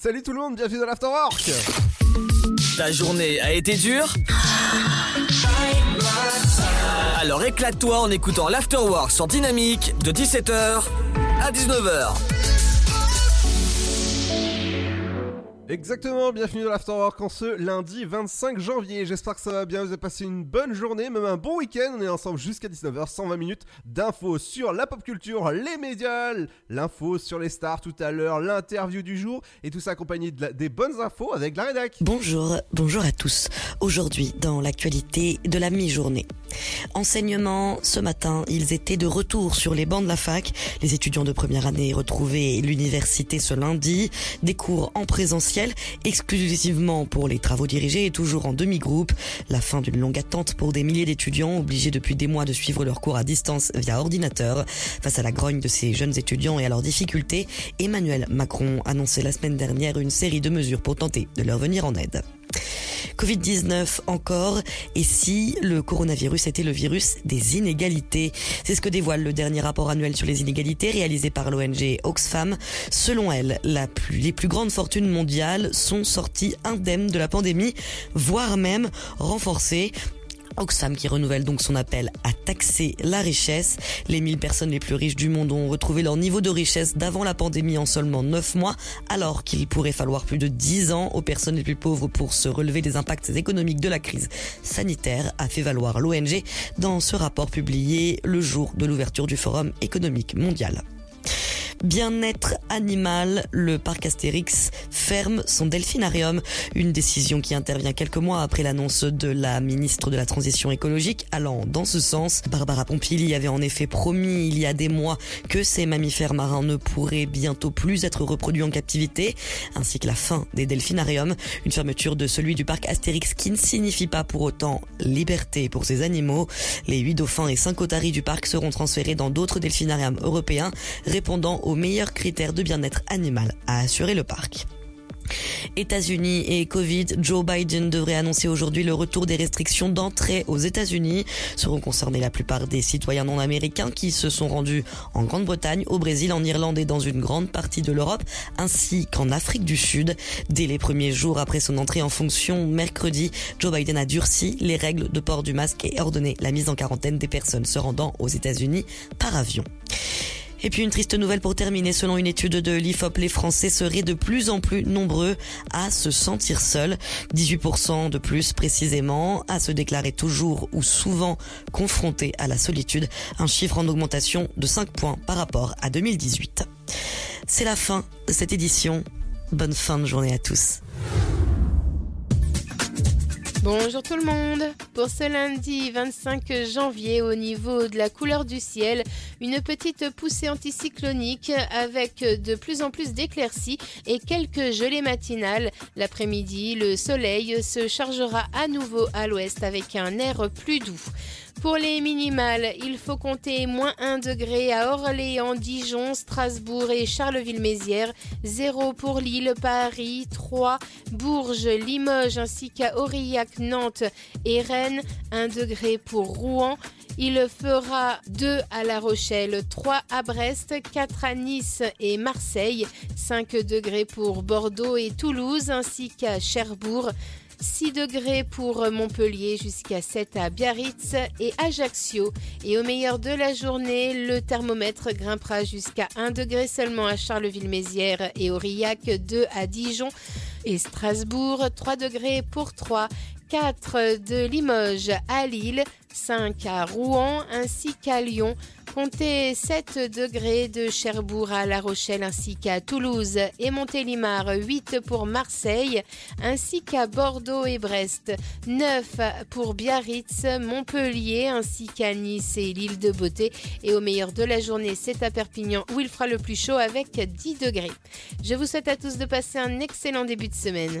Salut tout le monde, bienvenue dans l'Afterwork. Ta journée a été dure Alors éclate-toi en écoutant l'Afterwork sur Dynamique de 17h à 19h. Exactement, bienvenue dans l'Afterwork en ce lundi 25 janvier. J'espère que ça va bien, vous avez passé une bonne journée, même un bon week-end. On est ensemble jusqu'à 19h, 120 minutes d'infos sur la pop culture, les médias, l'info sur les stars tout à l'heure, l'interview du jour et tout ça accompagné de des bonnes infos avec la rédac. Bonjour, bonjour à tous. Aujourd'hui, dans l'actualité de la mi-journée. Enseignement, ce matin, ils étaient de retour sur les bancs de la fac. Les étudiants de première année retrouvaient l'université ce lundi. Des cours en présentiel, exclusivement pour les travaux dirigés et toujours en demi-groupe. La fin d'une longue attente pour des milliers d'étudiants obligés depuis des mois de suivre leurs cours à distance via ordinateur. Face à la grogne de ces jeunes étudiants et à leurs difficultés, Emmanuel Macron annonçait la semaine dernière une série de mesures pour tenter de leur venir en aide. Covid-19 encore, et si le coronavirus était le virus des inégalités? C'est ce que dévoile le dernier rapport annuel sur les inégalités réalisé par l'ONG Oxfam. Selon elle, les plus grandes fortunes mondiales sont sorties indemnes de la pandémie, voire même renforcées. Oxfam qui renouvelle donc son appel à taxer la richesse. Les 1000 personnes les plus riches du monde ont retrouvé leur niveau de richesse d'avant la pandémie en seulement 9 mois, alors qu'il pourrait falloir plus de 10 ans aux personnes les plus pauvres pour se relever des impacts économiques de la crise sanitaire, a fait valoir l'ONG dans ce rapport publié le jour de l'ouverture du Forum économique mondial. Bien-être animal, le parc Astérix ferme son delphinarium. Une décision qui intervient quelques mois après l'annonce de la ministre de la Transition écologique allant dans ce sens. Barbara Pompili avait en effet promis il y a des mois que ces mammifères marins ne pourraient bientôt plus être reproduits en captivité, ainsi que la fin des delphinariums. Une fermeture de celui du parc Astérix qui ne signifie pas pour autant liberté pour ces animaux. Les huit dauphins et cinq otaries du parc seront transférés dans d'autres delphinariums européens, répondant aux meilleurs critères de bien-être animal à assurer le parc. États-Unis et Covid, Joe Biden devrait annoncer aujourd'hui le retour des restrictions d'entrée aux États-Unis. Seront concernés la plupart des citoyens non américains qui se sont rendus en Grande-Bretagne, au Brésil, en Irlande et dans une grande partie de l'Europe, ainsi qu'en Afrique du Sud. Dès les premiers jours après son entrée en fonction, mercredi, Joe Biden a durci les règles de port du masque et ordonné la mise en quarantaine des personnes se rendant aux États-Unis par avion. Et puis une triste nouvelle pour terminer, selon une étude de l'IFOP, les Français seraient de plus en plus nombreux à se sentir seuls, 18% de plus précisément, à se déclarer toujours ou souvent confrontés à la solitude, un chiffre en augmentation de 5 points par rapport à 2018. C'est la fin de cette édition. Bonne fin de journée à tous. Bonjour tout le monde. Pour ce lundi 25 janvier, au niveau de la couleur du ciel, une petite poussée anticyclonique avec de plus en plus d'éclaircies et quelques gelées matinales. L'après-midi, le soleil se chargera à nouveau à l'ouest avec un air plus doux. Pour les minimales, il faut compter moins 1 degré à Orléans, Dijon, Strasbourg et Charleville-Mézières, 0 pour Lille, Paris, 3, Bourges, Limoges ainsi qu'à Aurillac, Nantes et Rennes, 1 degré pour Rouen. Il fera 2 à La Rochelle, 3 à Brest, 4 à Nice et Marseille, 5 degrés pour Bordeaux et Toulouse ainsi qu'à Cherbourg. 6 degrés pour Montpellier jusqu'à 7 à Biarritz et Ajaccio. Et au meilleur de la journée, le thermomètre grimpera jusqu'à 1 degré seulement à Charleville-Mézières et Aurillac, 2 à Dijon et Strasbourg, 3 degrés pour 3. 4 de Limoges à Lille, 5 à Rouen ainsi qu'à Lyon. Comptez 7 degrés de Cherbourg à La Rochelle ainsi qu'à Toulouse et Montélimar, 8 pour Marseille ainsi qu'à Bordeaux et Brest, 9 pour Biarritz, Montpellier ainsi qu'à Nice et l'île de Beauté. Et au meilleur de la journée, c'est à Perpignan où il fera le plus chaud avec 10 degrés. Je vous souhaite à tous de passer un excellent début de semaine.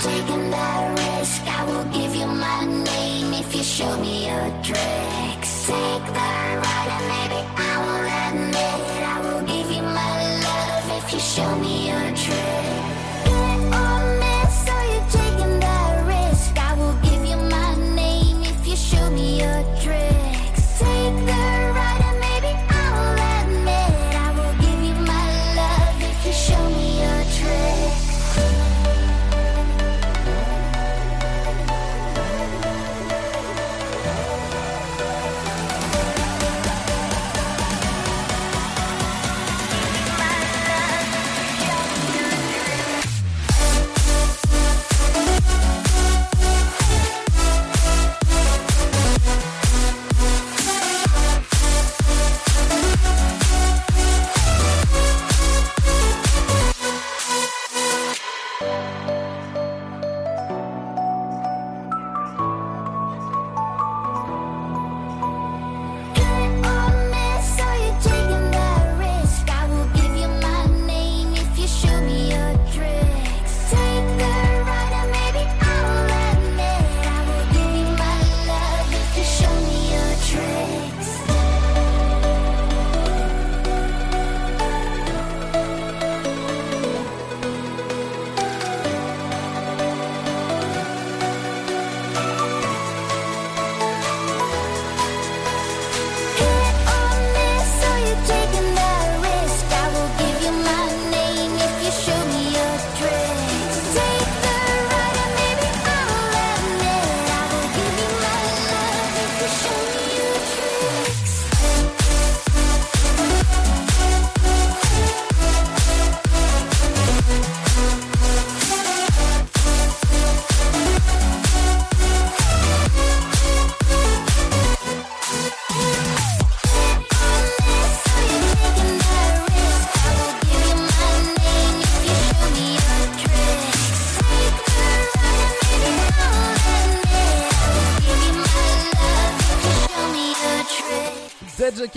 Taking that risk. I will give you my name if you show me your tricks. Take the ride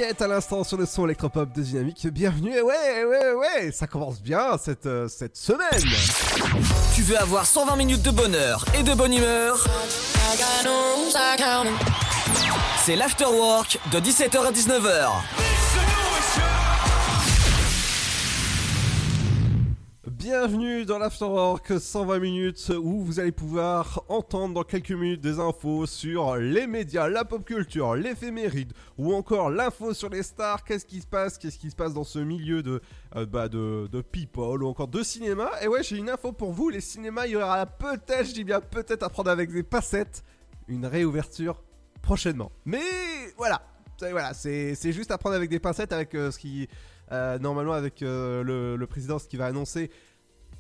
À l'instant sur le son électropop de Dynamique. Bienvenue, et ouais, ouais, ouais, ça commence bien cette, euh, cette semaine. Tu veux avoir 120 minutes de bonheur et de bonne humeur? C'est l'afterwork de 17h à 19h. Bienvenue dans l'Afterwork 120 minutes où vous allez pouvoir entendre dans quelques minutes des infos sur les médias, la pop culture, l'éphéméride ou encore l'info sur les stars, qu'est-ce qui se passe, qu'est-ce qui se passe dans ce milieu de, euh, bah, de, de people ou encore de cinéma? Et ouais, j'ai une info pour vous, les cinémas, il y aura peut-être, je dis bien peut-être à prendre avec des passettes, une réouverture prochainement. Mais voilà, voilà, c'est juste à prendre avec des pincettes avec euh, ce qui... euh, normalement avec euh, le président ce qui va annoncer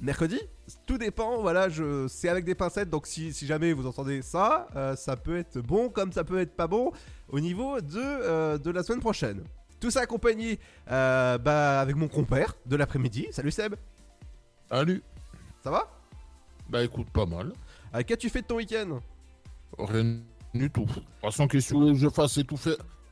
mercredi. Tout dépend, voilà, je, c'est avec des pincettes, donc si, si jamais vous entendez ça, euh, ça peut être bon comme ça peut être pas bon au niveau de, euh, de la semaine prochaine. Tout ça accompagné euh, bah, avec mon compère de l'après-midi. Salut Seb, Salut. ça va? Bah écoute, pas mal. Qu'as-tu fait de ton week-end? Rien du tout. De toute façon, qu'est-ce que je fasse C'est tout,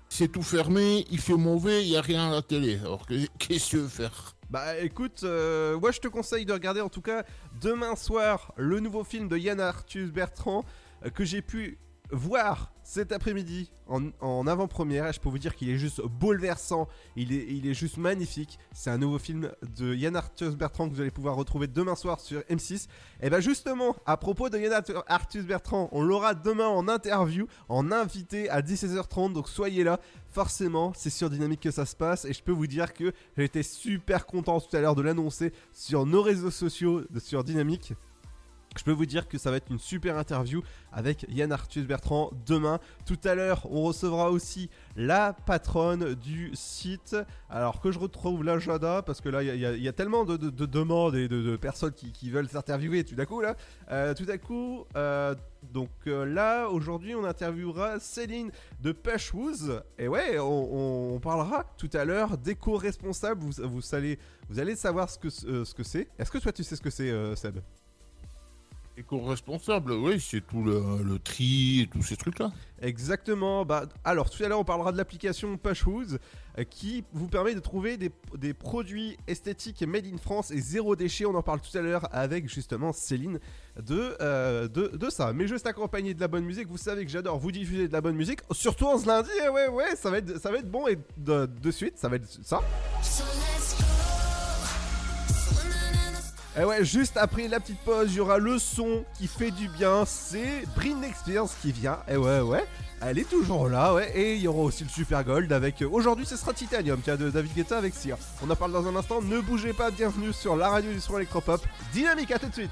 c'est tout fermé, il fait mauvais, il n'y a rien à la télé. Alors que- qu'est-ce que tu veux faire? Bah écoute, euh, moi je te conseille de regarder en tout cas demain soir le nouveau film de Yann Arthus Bertrand euh, que j'ai pu voir cet après-midi en, en avant-première. Je peux vous dire qu'il est juste bouleversant, il est, il est juste magnifique. C'est un nouveau film de Yann Arthus Bertrand que vous allez pouvoir retrouver demain soir sur M6. Et bah justement, à propos de Yann Arthus- Bertrand, on l'aura demain en interview, en invité à 16h30, donc soyez là. Forcément, c'est sur Dynamique que ça se passe et je peux vous dire que été super content tout à l'heure de l'annoncer sur nos réseaux sociaux, sur Dynamique. Je peux vous dire que ça va être une super interview avec Yann Arthus Bertrand demain. Tout à l'heure, on recevra aussi la patronne du site. Alors que je retrouve l'agenda, parce que là, il y a- tellement de, de- de demandes et de, personnes qui, veulent s'interviewer tout à coup, là. Euh, tout à coup, euh, donc euh, là, aujourd'hui, on interviewera Céline de Peshwood. Et ouais, on, parlera tout à l'heure d'éco-responsable. Vous, vous, allez, vous allez savoir ce que, ce que c'est. Est-ce que toi, tu sais ce que c'est, Seb? Éco-responsable, oui, c'est tout le, le tri et tous ces trucs-là. Exactement. Bah, alors, tout à l'heure, on parlera de l'application Pashwoos euh, qui vous permet de trouver des, des produits esthétiques made in France et zéro déchet. On en parle tout à l'heure avec justement Céline de, euh, de, de ça. Mais juste accompagné de la bonne musique. Vous savez que j'adore vous diffuser de la bonne musique. Surtout en ce lundi. eh ouais, ouais, ça va être, ça va être bon. Et de, de suite, ça va être ça. Et ouais, juste après la petite pause, il y aura le son qui fait du bien. C'est Britney Spears qui vient. Et ouais, ouais. Elle est toujours là, ouais. Et il y aura aussi le Super Gold avec. euh, Aujourd'hui, ce sera Titanium, tiens, de David Guetta avec Sia. On en parle dans un instant. Ne bougez pas. Bienvenue sur la radio du son électropop. Dynamique, à tout de suite.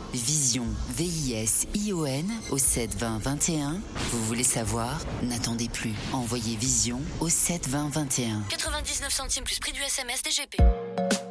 Vision, V-I-S-I-O-N au 7 20 21. Vous voulez savoir? N'attendez plus. Envoyez Vision au 7 20 21. 99 centimes plus prix du SMS DGP.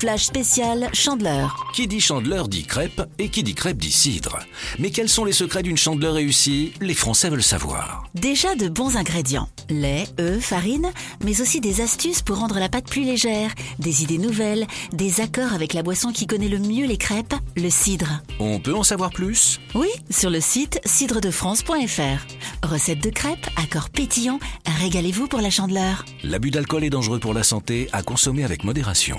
Flash spécial Chandeleur. Qui dit chandeleur dit crêpe et qui dit crêpe dit cidre. Mais quels sont les secrets d'une chandeleur réussie? Les Français veulent savoir. Déjà de bons ingrédients. Lait, œufs, farine, mais aussi des astuces pour rendre la pâte plus légère, des idées nouvelles, des accords avec la boisson qui connaît le mieux les crêpes, le cidre. On peut en savoir plus? Oui, sur le site cidredefrance.fr. Recette de crêpes, accords pétillants, régalez-vous pour la chandeleur. L'abus d'alcool est dangereux pour la santé, à consommer avec modération.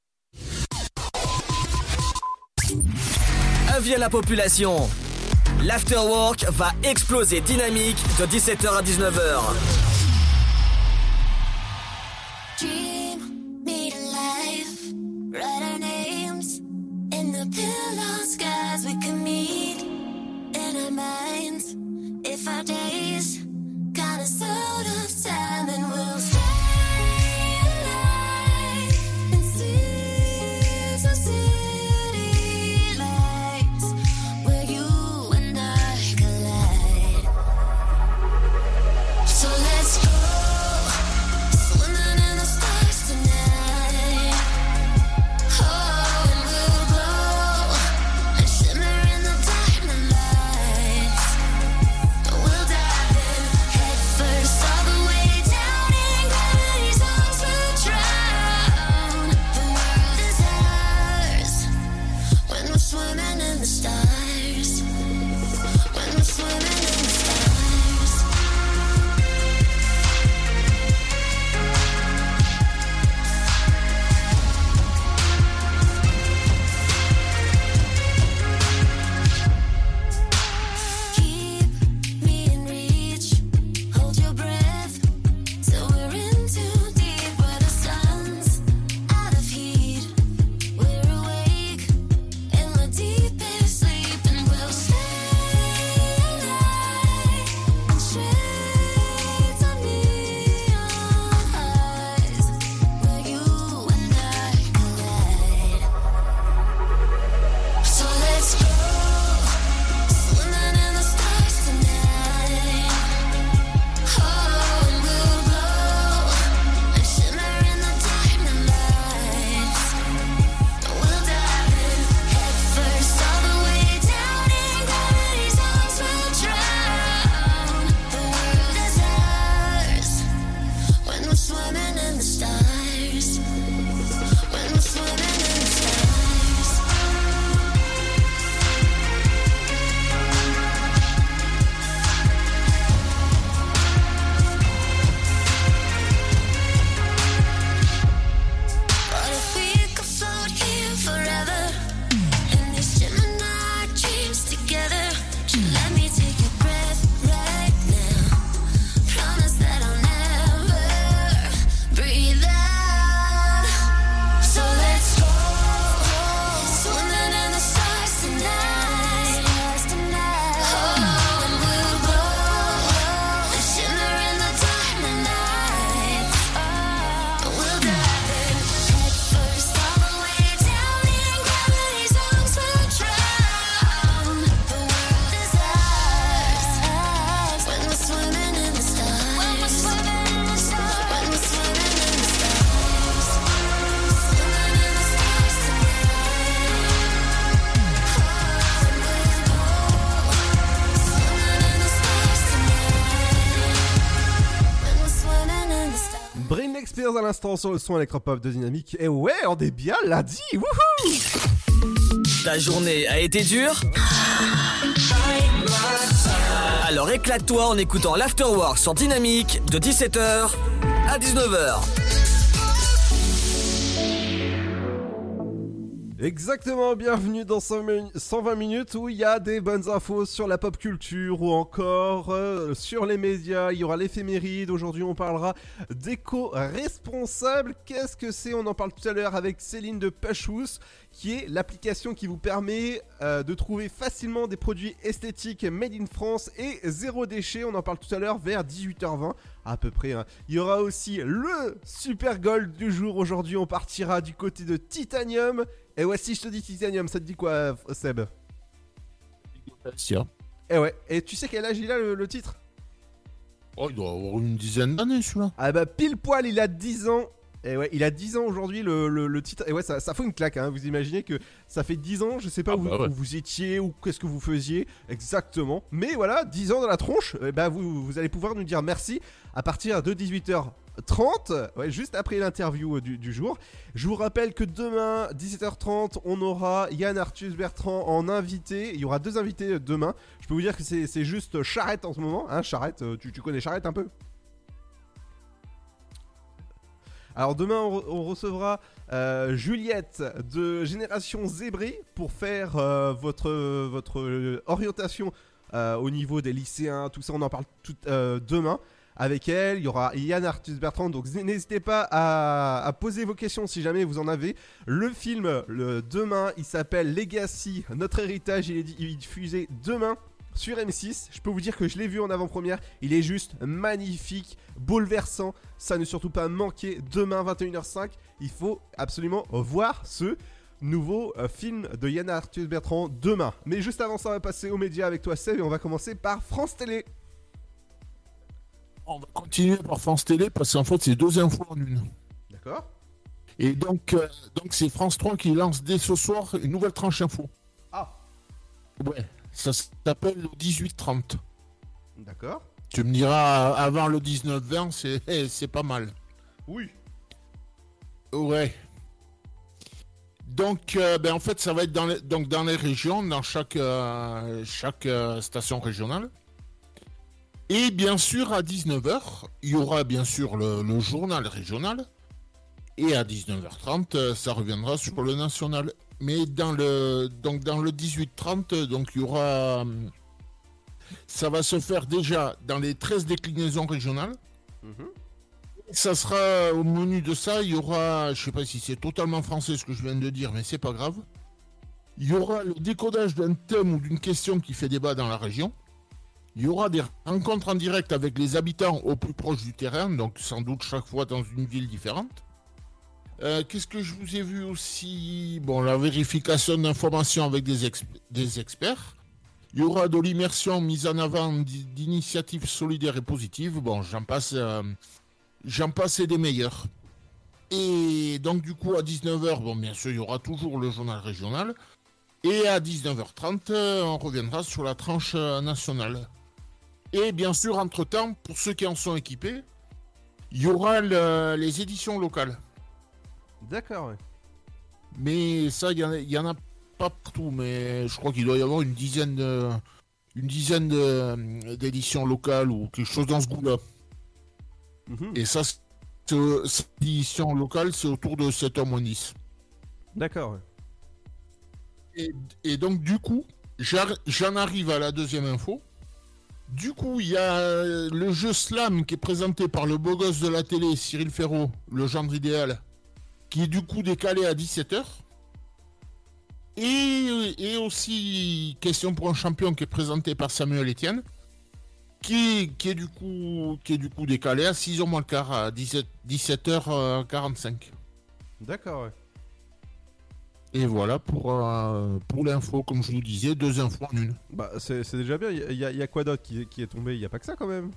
Avis à la population. L'afterwork va exploser dynamique de 17h à 19h. Dream, need a life, write our names in the pillow skies. We can meet in our minds if our days got us out of time, and dans un instant sur le son électropop de Dynamique. Et ouais, on est bien lundi, wouhou Ta journée a été dure? Alors éclate-toi en écoutant l'Afterwork sur Dynamique de 17h à 19h. Exactement, bienvenue dans 120 minutes où il y a des bonnes infos sur la pop culture ou encore euh, sur les médias. Il y aura l'éphéméride. Aujourd'hui, on parlera d'éco-responsable. Qu'est-ce que c'est? On en parle tout à l'heure avec Céline de Pachous, qui est l'application qui vous permet euh, de trouver facilement des produits esthétiques made in France et zéro déchet. On en parle tout à l'heure vers 18h20 à peu près. hein. Il y aura aussi le super gold du jour. Aujourd'hui, on partira du côté de Titanium. Et ouais, si je te dis Titanium, ça te dit quoi, Seb Tiens. Et ouais, et tu sais quel âge il a le, le titre Oh, il doit avoir une dizaine d'années celui-là. Ah bah pile poil, il a 10 ans. Et ouais, il a 10 ans aujourd'hui le, le- le titre. Et ouais, ça, ça fout une claque. Hein. Vous imaginez que ça fait 10 ans, je sais pas Ah où, bah ouais. où vous étiez ou qu'est-ce que vous faisiez exactement. Mais voilà, 10 ans dans la tronche. Et bah vous, vous allez pouvoir nous dire merci à partir de 18h30, ouais, juste après l'interview euh, du, du jour. Je vous rappelle que demain, 17h30, on aura Yann Arthus Bertrand en invité. Il y aura deux invités euh, demain. Je peux vous dire que c'est c'est juste Charrette en ce moment. Hein, Charrette, euh, tu, tu connais Charrette un peu? Alors demain on, re- on recevra euh, Juliette de Génération Zébré pour faire euh, votre, votre orientation euh, au niveau des lycéens, tout ça on en parle tout, demain. Avec elle, il y aura Yann Arthus Bertrand, donc n'hésitez pas à, poser vos questions si jamais vous en avez. Le film, le demain, il s'appelle Legacy, notre héritage, il est diffusé demain sur M6. Je peux vous dire que je l'ai vu en avant-première. Il est juste magnifique, bouleversant. Ça ne surtout pas manquer demain 21h05. Il faut absolument voir ce nouveau euh, film de Yann Arthus Bertrand demain. Mais juste avant ça, on va passer aux médias avec toi, Seb, et on va commencer par France Télé. On va continuer par France Télé parce qu'en fait, c'est deux infos en une. D'accord Et donc, euh, donc c'est France 3 qui lance dès ce soir une nouvelle tranche info. Ah Ouais, ça s'appelle le 18-30. D'accord Tu me diras, avant le 19-20, c'est eh, c'est pas mal. Oui. Ouais. Donc, euh, ben, en fait, ça va être dans les, donc, dans les régions, dans chaque, euh, chaque euh, station régionale. Et bien sûr, à 19h, il y aura bien sûr le, le journal régional. Et à 19h30, euh, ça reviendra sur le national. Mais dans le, donc dans le 18-30, donc il y aura. Ça va se faire déjà dans les 13 déclinaisons régionales. Ça sera au menu de ça, il y aura, je sais pas si c'est totalement français ce que je viens de dire, mais c'est pas grave. Il y aura le décodage d'un thème ou d'une question qui fait débat dans la région. Il y aura des rencontres en direct avec les habitants au plus proche du terrain, donc sans doute chaque fois dans une ville différente. Euh, Qu'est-ce que je vous ai vu aussi? Bon, la vérification d'informations avec des, des experts. Il y aura de l'immersion mise en avant d'initiatives solidaires et positives. Bon, j'en passe, euh, passe et des meilleurs. Et donc, du coup, à 19h, bon, bien sûr, il y aura toujours le journal régional. Et à 19h30, euh, on reviendra sur la tranche nationale. Et bien sûr, entre-temps, pour ceux qui en sont équipés, il y aura le- les éditions locales. D'accord, ouais. Mais ça, il y, en a- il y en a pas partout, mais je crois qu'il doit y avoir une dizaine de, une dizaine d'éditions locales ou quelque chose dans ce goût-là. Et ça, cette édition locale, c'est autour de 7h moins 10. D'accord, ouais. Et, et donc, du coup, j'en arrive à la deuxième info. Du coup, il y a euh, le jeu Slam qui est présenté par le beau gosse de la télé, Cyril Ferraud, le gendre idéal, qui est du coup décalé à 17h. Et, et aussi Question pour un champion qui est présenté par Samuel Etienne, qui, qui, est du coup, qui est du coup décalé à 6h moins le quart, à 17, 17h45. D'accord, ouais. Et voilà pour, euh, pour l'info, comme je vous disais, deux infos en une. Bah, c'est déjà bien. Il y, a- il y a quoi d'autre qui, qui est tombé? Il y a pas que ça quand même.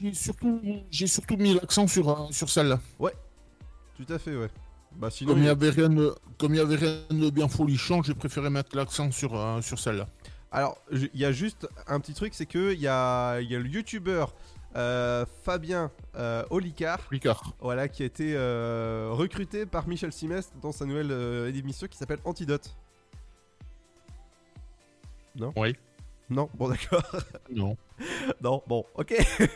J'ai surtout, j'ai surtout mis l'accent sur, euh, sur celle-là. Ouais, tout à fait, ouais. Bah, sinon. Comme il n'y avait, rien de- comme il y avait rien de bien folichon, j'ai préféré mettre l'accent sur, euh, sur celle-là. Alors, il y a juste un petit truc, c'est que il y a, il y a le youtubeur euh, Fabien euh, Olicard, Olicard. voilà, qui a été euh, recruté par Michel Simès dans sa nouvelle euh, émission qui s'appelle Antidote. Non? Oui. Non, bon d'accord. Non. non, bon, ok.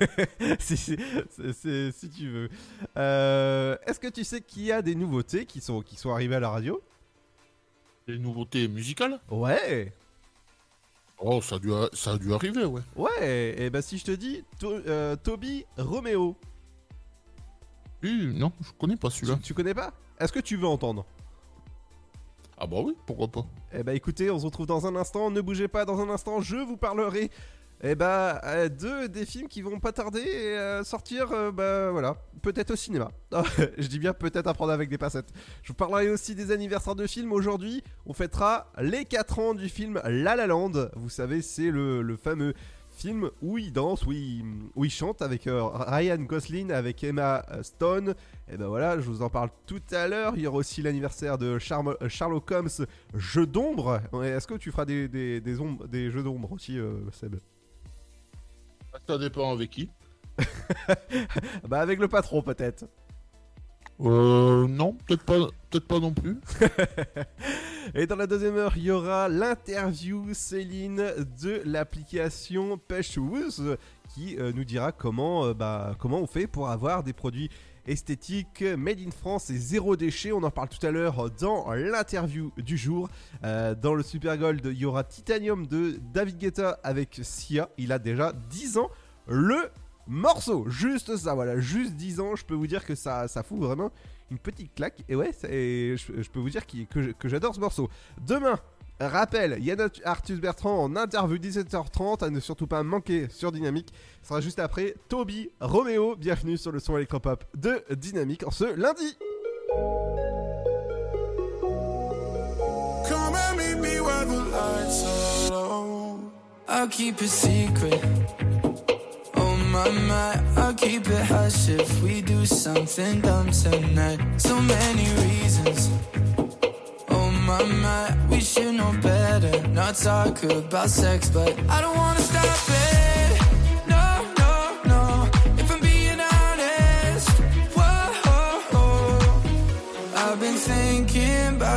si, si, c'est- si tu veux. Euh, Est-ce que tu sais qu'il y a des nouveautés qui sont, qui sont arrivées à la radio? Des nouveautés musicales? Ouais. Oh, ça a dû, ça a dû arriver, ouais. Ouais, et bah si je te dis To- euh, Toby Romeo. Oui, non, je connais pas celui-là. Tu, tu connais pas? Est-ce que tu veux entendre? Ah bah oui, pourquoi pas. Eh bah écoutez, on se retrouve dans un instant. Ne bougez pas, dans un instant, je vous parlerai. Eh bah, euh, de des films qui vont pas tarder à sortir, euh, bah voilà, peut-être au cinéma. je dis bien peut-être à prendre avec des passettes. Je vous parlerai aussi des anniversaires de films. Aujourd'hui, on fêtera les 4 ans du film La La Land. Vous savez, c'est le fameux film où il danse, où il, où il chante avec euh, Ryan Gosling, avec Emma Stone. Et ben voilà, je vous en parle tout à l'heure. Il y aura aussi l'anniversaire de euh, Sherlock Holmes, jeu d'ombre. Est-ce que tu feras des, des, des, ombres- des jeux d'ombre aussi, euh, Seb? Ça dépend avec qui. Bah avec le patron peut-être. Euh, non, peut-être pas, peut-être pas non plus. Et dans la deuxième heure, il y aura l'interview Céline de l'application Pêcheuse qui euh, nous dira comment, euh, bah, comment on fait pour avoir des produits esthétiques made in France et zéro déchet. On en parle tout à l'heure dans l'interview du jour. Euh, dans le Super Gold, il y aura Titanium de David Guetta avec Sia. Il a déjà 10 ans. Le morceau, juste ça, voilà, juste 10 ans. Je peux vous dire que ça, ça fout vraiment une petite claque. Et ouais, et je, peux vous dire que, j'adore ce morceau. Demain, rappel, Yann Arthus Bertrand en interview 17h30, à ne surtout pas manquer sur Dynamique. Ce sera juste après Toby Roméo. Bienvenue sur le son électropop de Dynamique en ce lundi. My my, I'll keep it hush if we do something dumb tonight. So many reasons. Oh my my, we should know better. Not talk about sex, but I don't wanna stop it.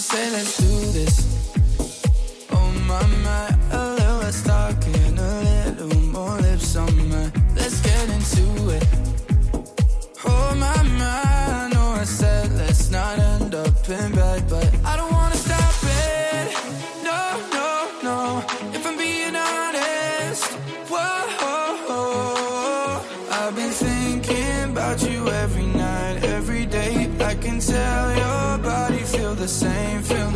Said, let's do this. Oh my my, a little less talking, a little more lips on my. Let's get into it. Oh my my, I know I said let's not end up in bed, but I don't wanna stop it. No, no, no. If I'm being honest, whoa. I've been thinking about you every night, every day. I can tell your body feel the same,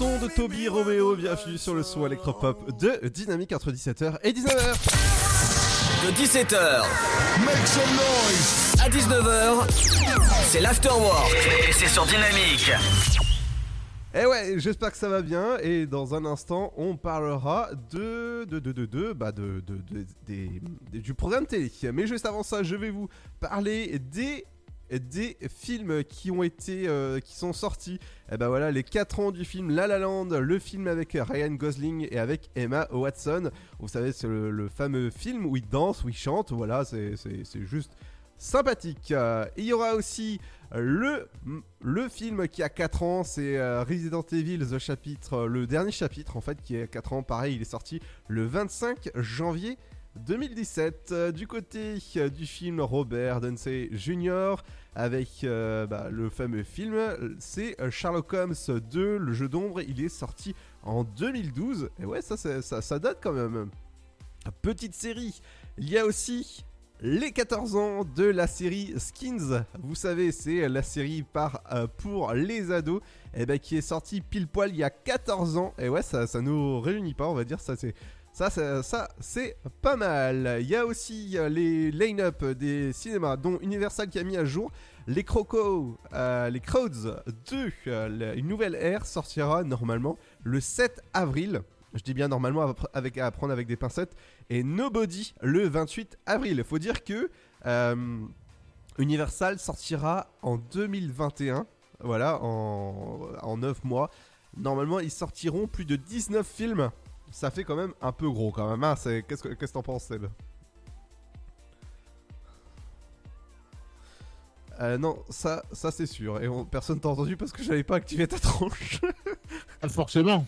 Son de Toby Romeo, bienvenue sur le son électropop de Dynamique entre 17h et 19h. De 17h Make some noise à 19h, c'est l'afterwork et c'est sur Dynamique. Eh ouais, j'espère que ça va bien et dans un instant on parlera de de de de, de, bah de, de, de- des- du programme télé. Mais juste avant ça, je vais vous parler des des films qui ont été euh, qui sont sortis. Et ben voilà, les 4 ans du film La La Land, le film avec Ryan Gosling et avec Emma Watson. Vous savez, c'est le, fameux film où il danse, où il chante. Voilà, c'est juste sympathique. Euh, Il y aura aussi le, le film qui a 4 ans, c'est euh, Resident Evil, the chapitre, euh, le dernier chapitre en fait, qui a 4 ans. Pareil, il est sorti le 25 janvier 2017. Euh, du côté euh, du film Robert Dunsey Jr. avec euh, bah, le fameux film, c'est euh, Sherlock Holmes 2, le jeu d'ombre. Il est sorti en 2012. Et ouais, ça, ça, ça date quand même. Petite série. Il y a aussi les 14 ans de la série Skins. Vous savez, c'est la série par, euh, pour les ados et ben, qui est sortie pile poil il y a 14 ans. Et ouais, ça, ça nous réunit pas, on va dire. Ça, c'est. Ça, ça, ça, c'est pas mal. Il y a aussi euh, les line-up des cinémas, dont Universal qui a mis à jour les Crocos, euh, les Crowds 2. euh, une nouvelle ère sortira normalement le 7 avril. Je dis bien normalement avec, à prendre avec des pincettes. Et Nobody le 28 avril. Il faut dire que Universal sortira en 2021. Voilà, en, en 9 mois. Normalement, ils sortiront plus de 19 films. Ça fait quand même un peu gros quand même. hein. Qu'est-ce que t'en penses, Seb? Euh, non, ça, ça c'est sûr. Et on- personne t'a entendu parce que j'avais pas activé ta tronche. Forcément.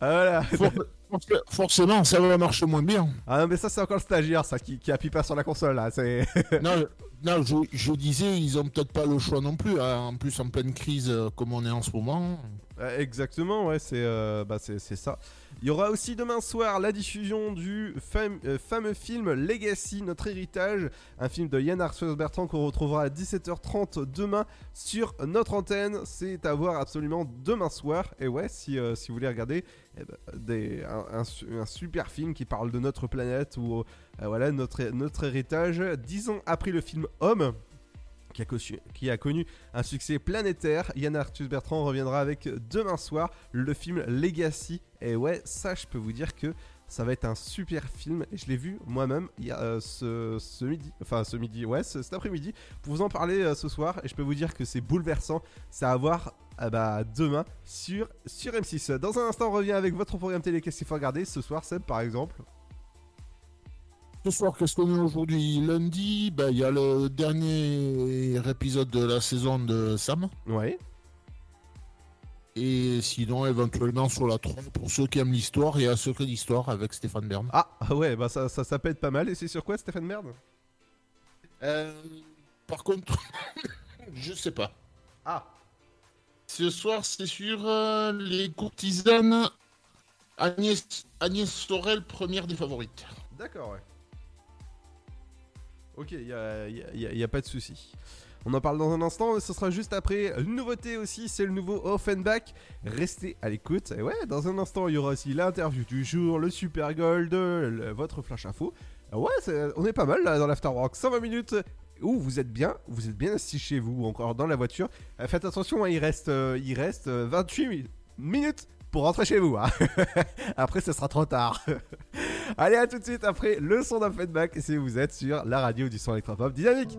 voilà. For- forc- forcément, ça va marcher moins bien. Ah non, mais ça c'est encore le stagiaire, ça, qui, qui appuie pas sur la console là. Non, non je, je disais, ils ont peut-être pas le choix non plus. hein. En plus, en pleine crise euh, comme on est en ce moment. Euh, Exactement, ouais, c'est euh, bah, c'est ça. Il y aura aussi demain soir la diffusion du euh, fameux film Legacy, notre héritage, un film de Yann Arthur Bertrand qu'on retrouvera à 17h30 demain sur notre antenne. C'est à voir absolument demain soir. Et ouais, si, euh, vous voulez regarder eh ben, un super film qui parle de notre planète ou euh, voilà notre, notre héritage, dix ans après le film Homme qui a, connu, un succès planétaire. Yann Arthus Bertrand reviendra avec demain soir le film Legacy. Et ouais, ça, je peux vous dire que ça va être un super film. Et je l'ai vu moi-même euh, ce, midi. Enfin, ce midi, ouais, ce- cet après-midi. Pour vous en parler euh, ce soir. Et je peux vous dire que c'est bouleversant. C'est à voir ah bah, demain sur, sur M6. Dans un instant, on revient avec votre programme télé. Qu'est-ce qu'il faut regarder ce soir, Seb, par exemple? Ce soir, qu'est-ce qu'on est aujourd'hui Lundi, bah, il y a le dernier épisode de la saison de Sam. Ouais. Et sinon, éventuellement sur la trompe, pour ceux qui aiment l'histoire, il y a Secret d'Histoire avec Stéphane Bern. Ah, ouais, bah ça, ça, ça peut être pas mal. Et c'est sur quoi, Stéphane Merde Euh, par contre, je sais pas. Ah. Ce soir, c'est sur euh, les courtisanes Agnès, Agnès Sorel, première des favorites. D'accord, ouais. Ok, il n'y a, y a- pas de souci. On en parle dans un instant, ce sera juste après. Une nouveauté aussi, c'est le nouveau Offenbach. Restez à l'écoute. Et ouais, dans un instant, il y aura aussi l'interview du jour, le Super Gold, votre flash info. Ah Ouais, on est pas mal là dans l'Afterwork. 120 minutes où vous êtes bien, vous êtes bien assis chez vous ou encore dans la voiture. Euh, faites attention, hein, il reste, euh, il reste euh, 28 mi- minutes pour rentrer chez vous. hein. après, ce sera trop tard. Allez, à tout de suite après le son d'Offenbach si vous êtes sur la radio du son électropop dynamique.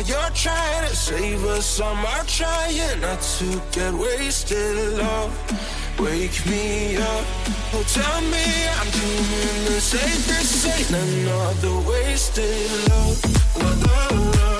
While you're trying to save us, I'm trying not to get wasted love. Wake me up, oh tell me I'm doing the. This ain't another wasted love. La, la,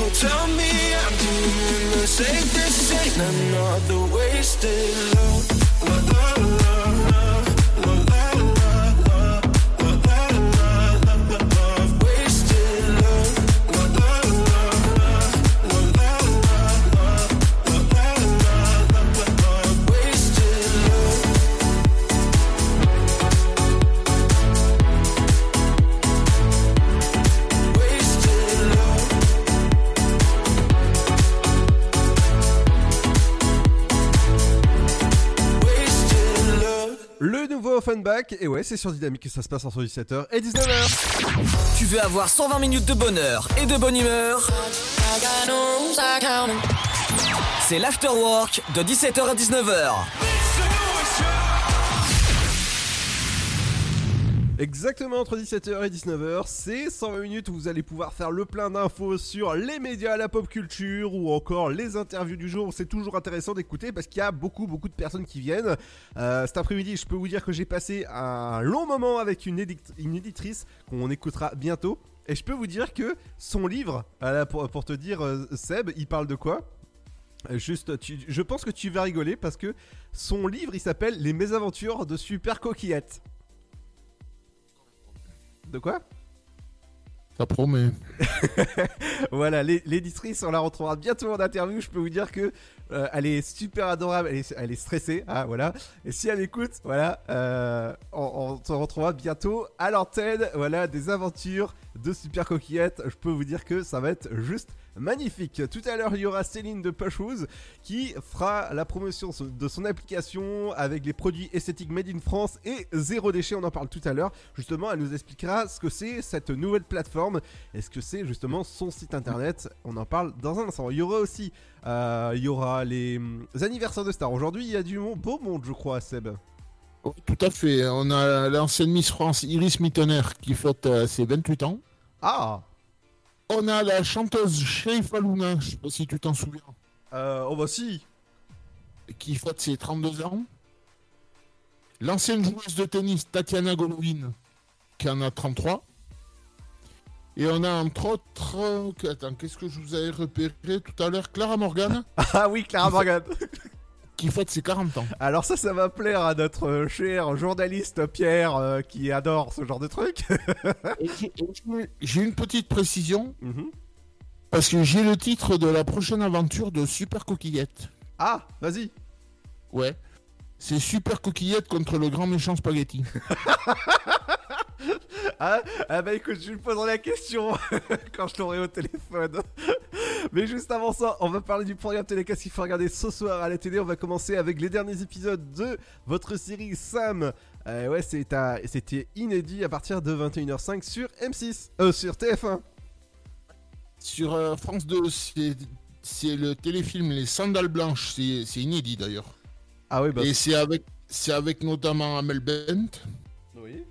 Oh, tell me I'm doing the same. This ain't another wasted love. love, love, love, love. Et ouais, c'est sur Dynamique que ça se passe entre 17h et 19h. Tu veux avoir 120 minutes de bonheur et de bonne humeur? C'est l'afterwork de 17h à 19h. Exactement entre 17h et 19h, c'est 120 minutes où vous allez pouvoir faire le plein d'infos sur les médias, la pop culture ou encore les interviews du jour. C'est toujours intéressant d'écouter parce qu'il y a beaucoup beaucoup de personnes qui viennent. Euh, cet après-midi, je peux vous dire que j'ai passé un long moment avec une, éditrice qu'on écoutera bientôt. Et je peux vous dire que son livre, pour, te dire euh, Seb, il parle de quoi? Juste, je pense que tu vas rigoler parce que son livre, il s'appelle Les mésaventures de Super Coquillette. De quoi? Ça promet. voilà, l'é- l'éditrice, on la retrouvera bientôt en interview. Je peux vous dire que euh, elle est super adorable, elle est, elle est stressée, ah, voilà. Et si elle écoute, voilà, euh, on, on se retrouvera bientôt à l'antenne. Voilà, des aventures de Super Coquillette. Je peux vous dire que ça va être juste magnifique. Tout à l'heure, il y aura Céline de Pushwood qui fera la promotion de son application avec les produits esthétiques made in France et zéro déchet. On en parle tout à l'heure. Justement, elle nous expliquera ce que c'est cette nouvelle plateforme et ce que c'est justement son site internet? On en parle dans un instant. Il y aura aussi, euh, il y aura les hum, anniversaires de stars. Aujourd'hui, il y a du beau monde, je crois, Seb. Oh, Tout à fait. On a l'ancienne Miss France Iris Mittener qui fête euh, ses 28 ans. Ah On a la chanteuse Sherifa Luna, je sais pas si tu t'en souviens, euh, Oh bah si. Qui fête ses 32 ans. L'ancienne joueuse de tennis Tatiana Golovin qui en a 33. Et on a entre autres... euh, Attends, qu'est-ce que je vous avais repéré tout à l'heure? Clara Morgan. Ah oui, Clara Morgan qui fête ses 40 ans. Alors ça, ça va plaire à notre euh, cher journaliste Pierre euh, qui adore ce genre de truc. J'ai une petite précision. Mhm. Parce que j'ai le titre de la prochaine aventure de Super Coquillette. Ah, vas-y. Ouais. C'est Super Coquillette contre le grand méchant spaghetti. Ah, ah bah écoute, je lui poserai la question quand je l'aurai au téléphone. Mais juste avant ça, on va parler du programme télé qu'est-ce qu'il faut regarder ce soir à la télé. On va commencer avec les derniers épisodes de votre série Sam. Euh, ouais, c'était inédit à partir de 21h05 sur M6. Euh, sur TF1. Sur euh, France 2, c'est le téléfilm Les Sandales Blanches. C'est inédit d'ailleurs. Ah oui, bah. Et c'est avec, c'est avec notamment Amel Bent. Oui.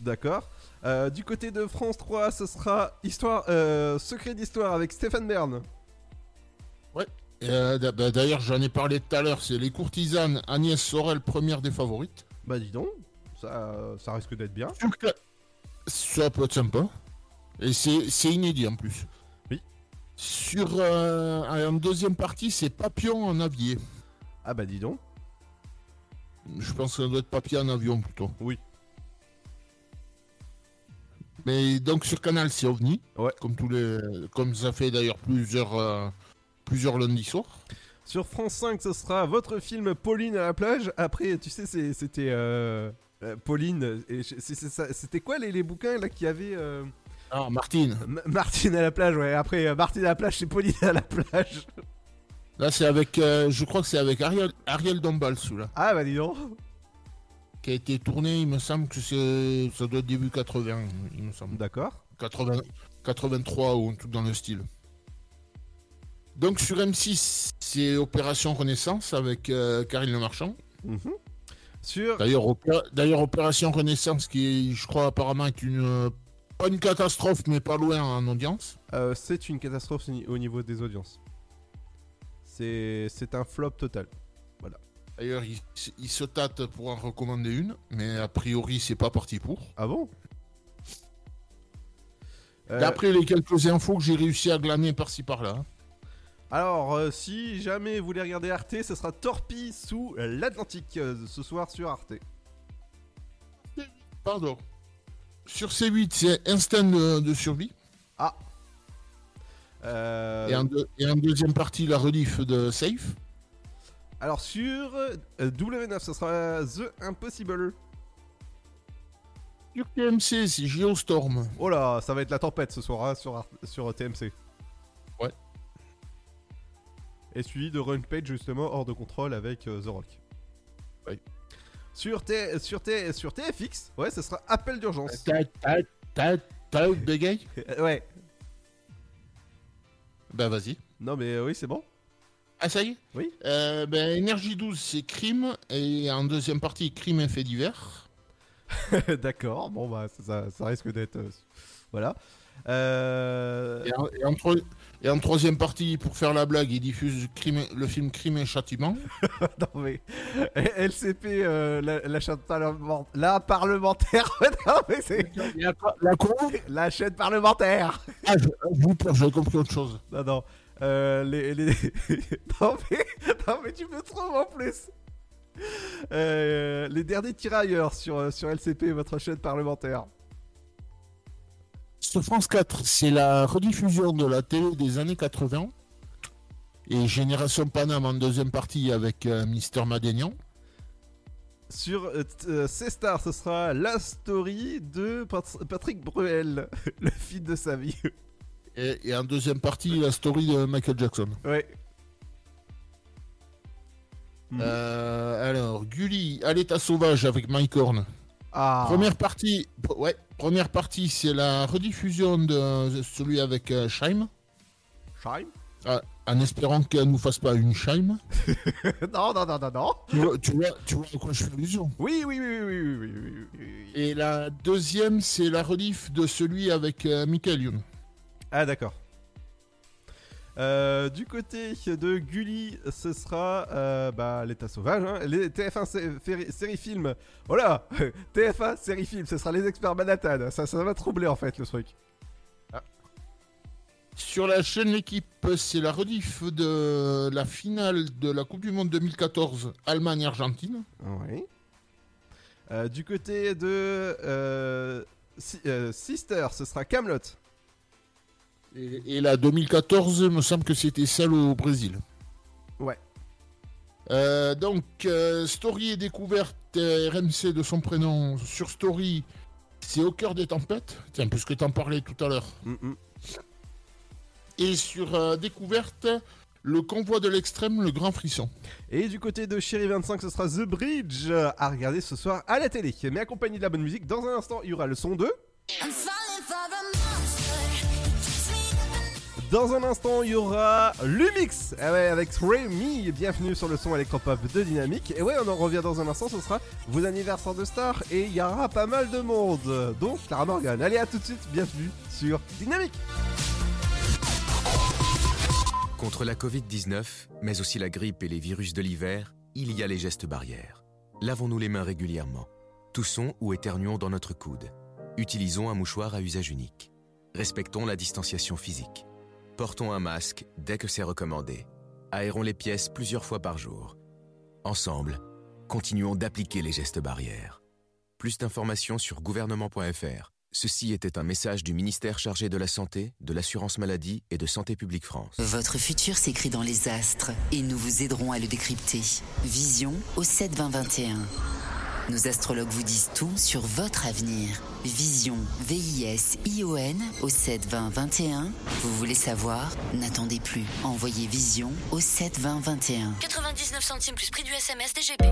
D'accord. Euh, du côté de France 3, ce sera Histoire, euh, Secret d'Histoire avec Stéphane Bern. Ouais. Euh, D'ailleurs, j'en ai parlé tout à l'heure. C'est Les Courtisanes, Agnès Sorel, première des favorites. Bah dis donc, ça, ça risque d'être bien. Ça peut être sympa. Et c'est inédit en plus. Oui. Sur en deuxième partie, c'est Papillon en avier. Ah bah dis donc. Je pense que ça doit être papier en avion plutôt. Oui. Mais donc sur Canal, c'est OVNI. Ouais. Comme tous les, comme ça fait d'ailleurs plusieurs, euh, plusieurs lundis soirs. Sur France 5, ce sera votre film Pauline à la plage. Après, tu sais, c'est- c'était euh, euh, Pauline. C'était quoi les, les bouquins là qui avaient euh, Ah, Martine. M- Martine à la plage, ouais. Après, Martine à la plage, c'est Pauline à la plage. Là, c'est avec, je crois que c'est avec Ariel, Ariel Dombal, celui-là. Ah bah dis donc. Qui a été tourné, il me semble que c'est, ça doit être début 80, il me semble. D'accord. 80, 83 ou un truc dans le style. Donc sur M6, c'est Opération Renaissance avec euh, Karine Le Marchand. Mhm. Sur. D'ailleurs, opé- d'ailleurs, Opération Renaissance, qui je crois apparemment est une euh, pas une catastrophe, mais pas loin en audience. Euh, c'est une catastrophe au ni- au niveau des audiences. C'est c'est un flop total. D'ailleurs, il, se tâte pour en recommander une, mais a priori, c'est pas parti pour. Ah bon? Euh, D'après les quelques infos que j'ai réussi à glaner par-ci par-là. Alors, euh, si jamais vous voulez regarder Arte, ce sera Torpille sous l'Atlantique euh, ce soir sur Arte. Pardon. Sur C8, c'est Instinct de, de survie. Ah. Et, en deux- et en deuxième partie, la rediff de Safe. Alors sur euh, W9, ce sera The Impossible. Sur TMC, c'est Geostorm. Oh là, ça va être la tempête ce soir hein, sur, sur TMC. Ouais. Et suivi de Rampage justement hors de contrôle avec euh, The Rock. Oui. Sur, T, sur, T, sur TFX, ouais, ce sera Appel d'urgence. T'as, Euh, ouais. Bah vas-y. Non mais euh, oui, c'est bon. Ah ça y est Oui. Euh, ben, Énergie 12, c'est crime. Et en deuxième partie, crime et fait divers. D'accord, bon bah ça, risque d'être... euh, voilà. Euh... Et en, et en tro- et en troisième partie, pour faire la blague, il diffuse crime et- le film Crime et Châtiment. non mais LCP, euh, la, la chaîne parlementaire, la parlementaire, non mais c'est la, chaîne parlementaire. Ah, je, je vous j'avais compris autre chose. Non non, euh, les, les... non mais non mais tu me en plus. Euh, les derniers tirailleurs sur euh, sur LCP, votre chaîne parlementaire. Sur France 4, c'est la rediffusion de la télé des années 80. Et Génération Paname en deuxième partie avec euh, Mister Madénian. Sur euh, C-Star, ce sera la story de Pat- Patrick Bruel, le fil de sa vie. Et, en deuxième partie, la story de Michael Jackson. Ouais. Euh, alors, Gully, à l'état sauvage avec Mike Horn. Ah. Première partie, c'est la rediffusion de celui avec euh, Scheim. Scheim ah, En espérant qu'elle nous fasse pas une Scheim. non, non, non, non, non. Tu vois, tu quoi je fais allusion oui oui oui, oui oui Et la deuxième, c'est la rediff de celui avec euh, Michael Young. Ah d'accord. Euh, du côté de Gulli, ce sera euh, bah, l'état sauvage, hein. les TF1 sé- féri- série film. Voilà, TF1 série film, ce sera les experts Manhattan. Ça, ça va troubler en fait le truc. Sur la chaîne L'équipe, c'est la rediff de la finale de la Coupe du Monde 2014 Allemagne-Argentine. Oui. Euh, du côté de Si- Sister, ce sera Camelot. Et, et la 2014, il me semble que c'était celle au Brésil. Ouais. Euh, donc, euh, Story et découverte euh, RMC de son prénom sur Story, c'est au cœur des tempêtes. Tiens, puisque t'en parlais tout à l'heure. Mm, Et sur euh, découverte, le convoi de l'extrême, le grand frisson. Et du côté de Chéri 25, ce sera The Bridge à regarder ce soir à la télé. Mais accompagné de la bonne musique, dans un instant, il y aura le son 2. Dans un instant, il y aura Lumix ah ouais, avec. Bienvenue sur le son électropop de Dynamique. Et ouais, on en revient dans un instant. Ce sera vos anniversaires de stars et il y aura pas mal de monde. Donc, Clara Morgan. Allez, à tout de suite. Bienvenue sur Dynamique. Contre la Covid-19, mais aussi la grippe et les virus de l'hiver, il y a les gestes barrières. Lavons-nous les mains régulièrement. Toussons ou éternuons dans notre coude. Utilisons un mouchoir à usage unique. Respectons la distanciation physique. Portons un masque dès que c'est recommandé. Aérons les pièces plusieurs fois par jour. Ensemble, continuons d'appliquer les gestes barrières. Plus d'informations sur gouvernement.fr. Ceci était un message du ministère chargé de la Santé, de l'Assurance Maladie et de Santé Publique France. Votre futur s'écrit dans les astres et nous vous aiderons à le décrypter. Vision au 7 20 21. Nos astrologues vous disent tout sur votre avenir. Vision, V-I-S-I-O-N au 7 20 21. Vous voulez savoir? N'attendez plus. Envoyez Vision au 7 20 21. 99 centimes plus prix du SMS DGP.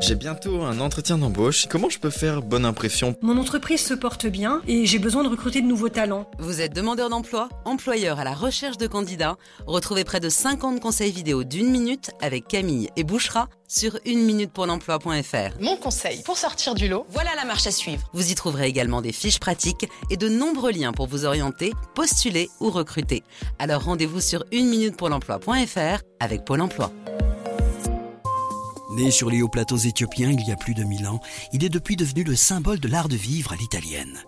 J'ai bientôt un entretien d'embauche. Comment je peux faire bonne impression? Mon entreprise se porte bien et j'ai besoin de recruter de nouveaux talents. Vous êtes demandeur d'emploi, employeur à la recherche de candidats? Retrouvez près de 50 conseils vidéo d'une minute avec Camille et Bouchera sur une minute pour l'emploi.fr. Mon conseil pour sortir du lot, voilà la marche à suivre. Vous y trouverez également des fiches pratiques et de nombreux liens pour vous orienter, postuler ou recruter. Alors rendez-vous sur une minute pour l'emploi.fr avec Pôle emploi. Né sur les hauts plateaux éthiopiens il y a plus de mille ans, il est depuis devenu le symbole de l'art de vivre à l'italienne.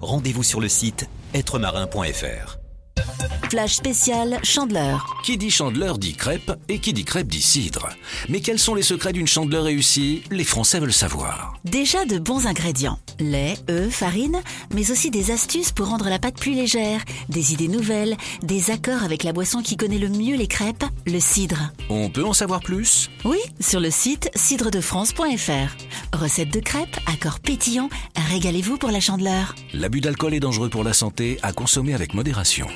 Rendez-vous sur le site êtremarin.fr. Flash spécial Chandeleur. Qui dit chandeleur dit crêpe et qui dit crêpe dit cidre. Mais quels sont les secrets d'une chandeleur réussie? Les Français veulent savoir. Déjà de bons ingrédients. Lait, œufs, farine, mais aussi des astuces pour rendre la pâte plus légère, des idées nouvelles, des accords avec la boisson qui connaît le mieux les crêpes, le cidre. On peut en savoir plus? Oui, sur le site cidredefrance.fr. Recette de crêpes, accords pétillants, régalez-vous pour la chandeleur. L'abus d'alcool est dangereux pour la santé, à consommer avec modération.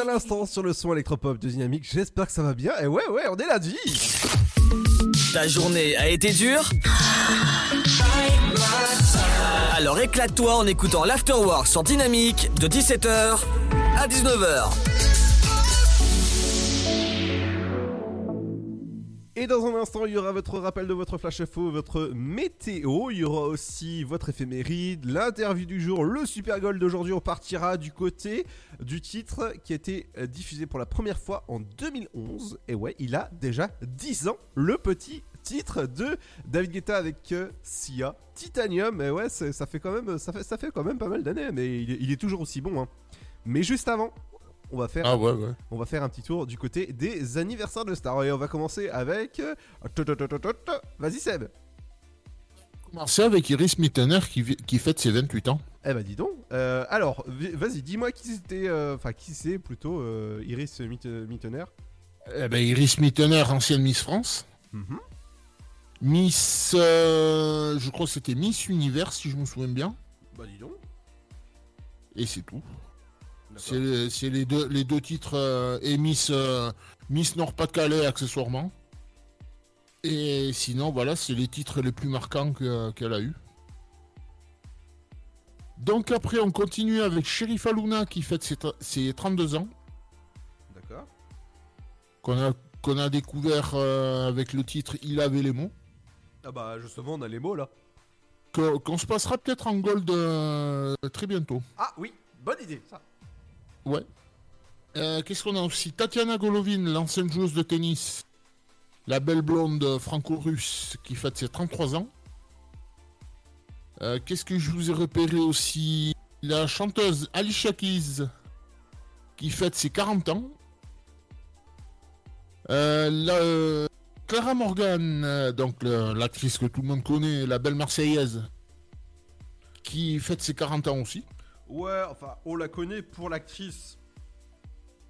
À l'instant sur le son électropop de Dynamique. J'espère que ça va bien. Et ouais, ouais, on est lundi. Ta journée a été dure Alors éclate-toi en écoutant l'Afterwork sur Dynamique de 17h à 19h. Et dans un instant, il y aura votre rappel de votre flash info, votre météo. Il y aura aussi votre éphéméride, l'interview du jour, le super goal d'aujourd'hui. On partira du côté du titre qui a été euh, diffusé pour la première fois en 2011. Et ouais, il a déjà 10 ans, le petit titre de David Guetta avec euh, Sia Titanium. Et ouais, ça fait quand même, ça fait, ça fait quand même pas mal d'années, mais il est, il est toujours aussi bon. hein. Mais juste avant, on va faire, Ah ouais, ouais. on va faire un petit tour du côté des anniversaires de stars. Et on va commencer avec, euh, vas-y Seb. Commencer avec Iris Mittener qui, fête ses 28 ans. Eh bah dis donc. Euh, alors, vas-y, dis-moi qui c'était, euh, enfin qui c'est plutôt euh, Iris Mitt- Mittener. Eh ben, Iris Mittener, ancienne Miss France. Mhm. Miss. euh, je crois que c'était Miss Univers, si je me souviens bien. Bah dis donc. Et c'est tout. C'est c'est les deux, les deux titres euh, et Miss, euh, Miss Nord-Pas-de-Calais accessoirement. Et sinon, voilà, c'est les titres les plus marquants que- qu'elle a eu. Donc après, on continue avec Sherifa Luna qui fête ses, tra- ses 32 ans, D'accord. qu'on a, qu'on a découvert euh, avec le titre Il avait les mots. Ah bah justement, on a les mots là. Que- Qu'on se passera peut-être en gold euh, très bientôt. Ah oui, bonne idée ça. Ouais. Euh, Qu'est-ce qu'on a aussi? Tatiana Golovin, l'ancienne joueuse de tennis. La belle blonde franco-russe qui fête ses 33 ans. Euh, Qu'est-ce que je vous ai repéré aussi? La chanteuse Alicia Keys qui fête ses 40 ans. Euh, la- Clara Morgan, donc l'actrice que tout le monde connaît, la belle Marseillaise, qui fête ses 40 ans aussi. Ouais, enfin, on la connaît pour l'actrice.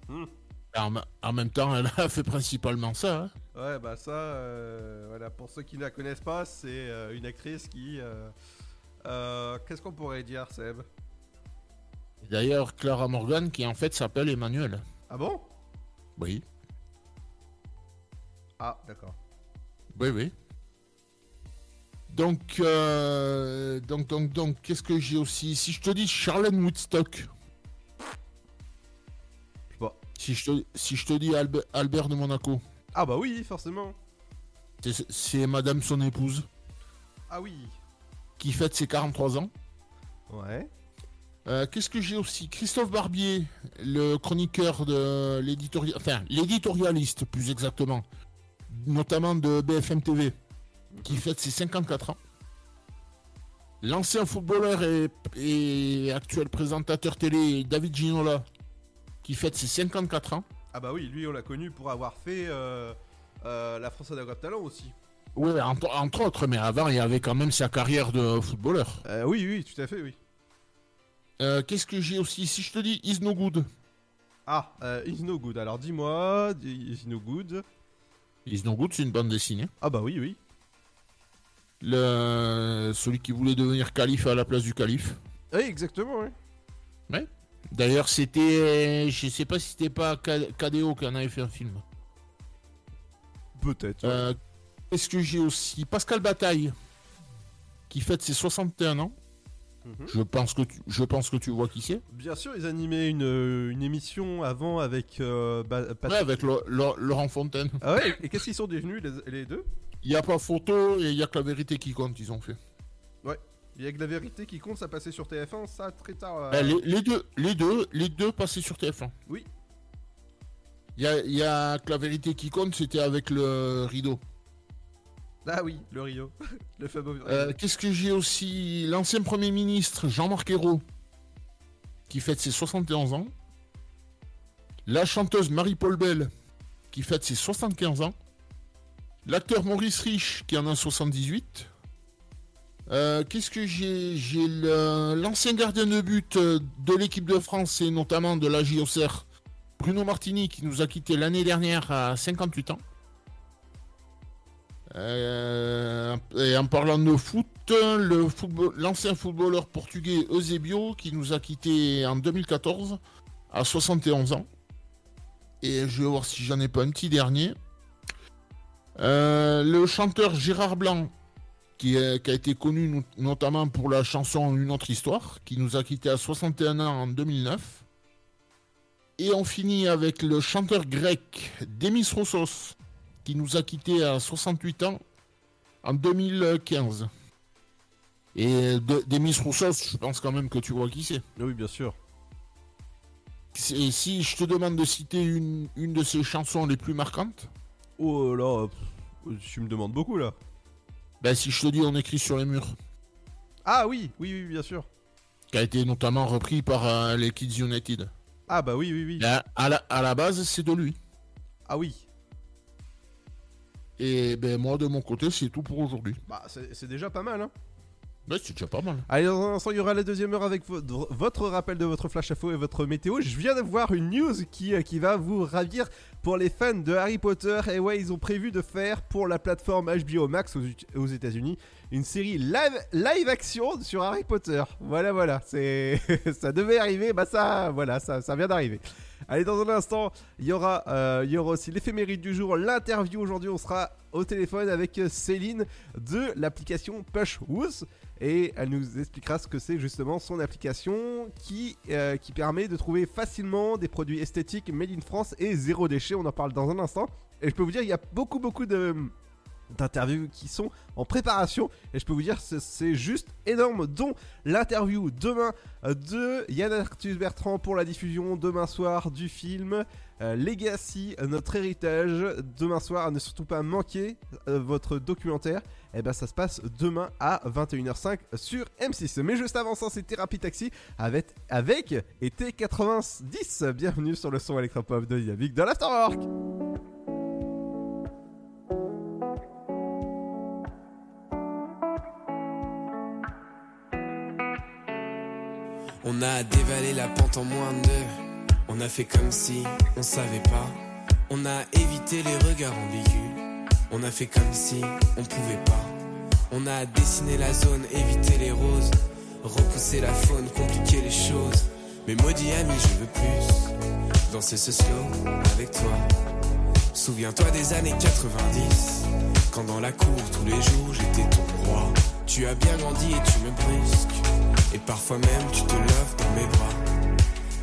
Hmm. En, me- en même temps, elle a fait principalement ça. hein. Ouais, bah ça, euh, voilà, pour ceux qui ne la connaissent pas, c'est euh, une actrice qui... euh, Qu'est-ce qu'on pourrait dire, Seb? D'ailleurs, Clara Morgan, qui en fait s'appelle Emmanuel. Ah bon? Oui, Ah, d'accord. oui, oui. Donc, euh, donc, donc, donc, qu'est-ce que j'ai aussi Si je te dis Charlène Woodstock. Je sais pas. Si je te, si je te dis Albe- Albert de Monaco, Ah bah oui, forcément. c'est- c'est madame son épouse, Ah oui. qui fête ses 43 ans. Ouais. Euh, Qu'est-ce que j'ai aussi? Christophe Barbier, le chroniqueur de l'éditorial, enfin l'éditorialiste plus exactement, notamment de BFM TV, qui fête ses 54 ans. L'ancien footballeur et, et actuel présentateur télé David Ginola, qui fête ses 54 ans. Ah bah oui, lui, on l'a connu pour avoir fait euh, euh, la France de talent aussi. Oui, entre, entre autres, mais avant il y avait quand même sa carrière de footballeur. Euh, oui, oui, tout à fait, oui. Euh, Qu'est-ce que j'ai aussi Si je te dis Is No Good, Ah, euh, Is No Good. Alors dis-moi, Is No Good. Is No Good, c'est une bande dessinée. Ah bah oui, oui. Le, celui qui voulait devenir calife à la place du calife. Oui, exactement, oui. Ouais. D'ailleurs, c'était. Je sais pas si c'était pas KDO qui en avait fait un film. Peut-être. Euh, Qu'est-ce que j'ai aussi Pascal Bataille, qui fête ses 61 ans? Mhm. Je, pense que tu, je pense que tu vois qui c'est. Bien sûr, ils animaient une, une émission avant avec euh, bah, Ouais, avec Laurent Fontaine. Ah ouais, et qu'est-ce qu'ils sont devenus les, les deux? Il n'y a pas photo et il n'y a que la vérité qui compte, ils ont fait. Ouais. Il y a que la vérité qui compte, ça passait sur TF1, ça très tard. euh, Euh, les, les deux, les deux, les deux passaient sur TF1. Oui. Il y a, y a que la vérité qui compte, c'était avec le rideau. Ah oui, le Rio. le fameux. Euh, Qu'est-ce que j'ai aussi? L'ancien Premier ministre Jean-Marc Ayrault, qui fête ses 71 ans. La chanteuse Marie-Paul Bell, qui fête ses 75 ans. L'acteur Maurice Rich, qui en a 78. Euh, Qu'est-ce que j'ai J'ai l'ancien gardien de but euh, de l'équipe de France et notamment de la JOCR, Bruno Martini, qui nous a quitté l'année dernière à 58 ans. Euh, et en parlant de foot, l'ancien footballeur portugais Eusebio qui nous a quitté en 2014 à 71 ans. Et je vais voir si j'en ai pas un petit dernier. Euh, le chanteur Gérard Blanc, qui, est- qui a été connu no- notamment pour la chanson Une autre histoire, qui nous a quitté à 61 ans en 2009. Et on finit avec le chanteur grec Demis Roussos, qui nous a quittés à 68 ans en 2015. Et de- Demis Roussos, je pense quand même que tu vois qui c'est. Oui, bien sûr. Et si je te demande de citer une, une de ses chansons les plus marquantes Oh là, tu me demandes beaucoup là. Ben si je te dis On écrit sur les murs, Ah oui, oui, oui, bien sûr. qui a été notamment repris par euh, les Kids United. Ah bah oui, oui, oui. Ben, à, la, à la base, c'est de lui. Ah oui. Et ben moi, de mon côté, c'est tout pour aujourd'hui. Bah c'est c'est déjà pas mal, hein. Ben, c'est déjà pas mal. Allez, dans un instant, il y aura la deuxième heure avec vo- votre rappel de votre flash info et votre météo. Je viens de voir une news qui, euh, qui va vous ravir pour les fans de Harry Potter. Et ouais, ils ont prévu de faire pour la plateforme HBO Max aux, aux États-Unis une série live, live action sur Harry Potter. Voilà, voilà, c'est ça devait arriver, bah ça, voilà, ça, ça vient d'arriver. Allez, dans un instant, il y aura, euh, il y aura aussi l'éphéméride du jour, l'interview. Aujourd'hui, on sera au téléphone avec euh, Céline de l'application Pushwoos et elle nous expliquera ce que c'est justement son application qui, euh, qui permet de trouver facilement des produits esthétiques made in France et zéro déchet. On en parle dans un instant. Et je peux vous dire, il y a beaucoup, beaucoup de d'interviews qui sont en préparation et je peux vous dire c'est- juste énorme dont l'interview demain euh, de Yann Arthus Bertrand pour la diffusion demain soir du film euh, Legacy euh, notre héritage demain soir ne surtout pas manquer euh, votre documentaire. Et ben ça se passe demain à 21h05 sur M6 mais juste avant ça c'est Thérapie Taxi avec, avec été 90 bienvenue sur le son électropop de Dynamique de l'Afterwork. On a dévalé la pente en moins de. On a fait comme si on savait pas. On a évité les regards ambigus. On a fait comme si on pouvait pas. On a dessiné la zone, évité les roses. Repousser la faune, compliquer les choses. Mais maudit ami, je veux plus. Danser ce slow avec toi. Souviens-toi des années 90. Quand dans la cour, tous les jours, j'étais ton roi. Tu as bien grandi et tu me brusques. Et parfois même tu te lèves dans mes bras.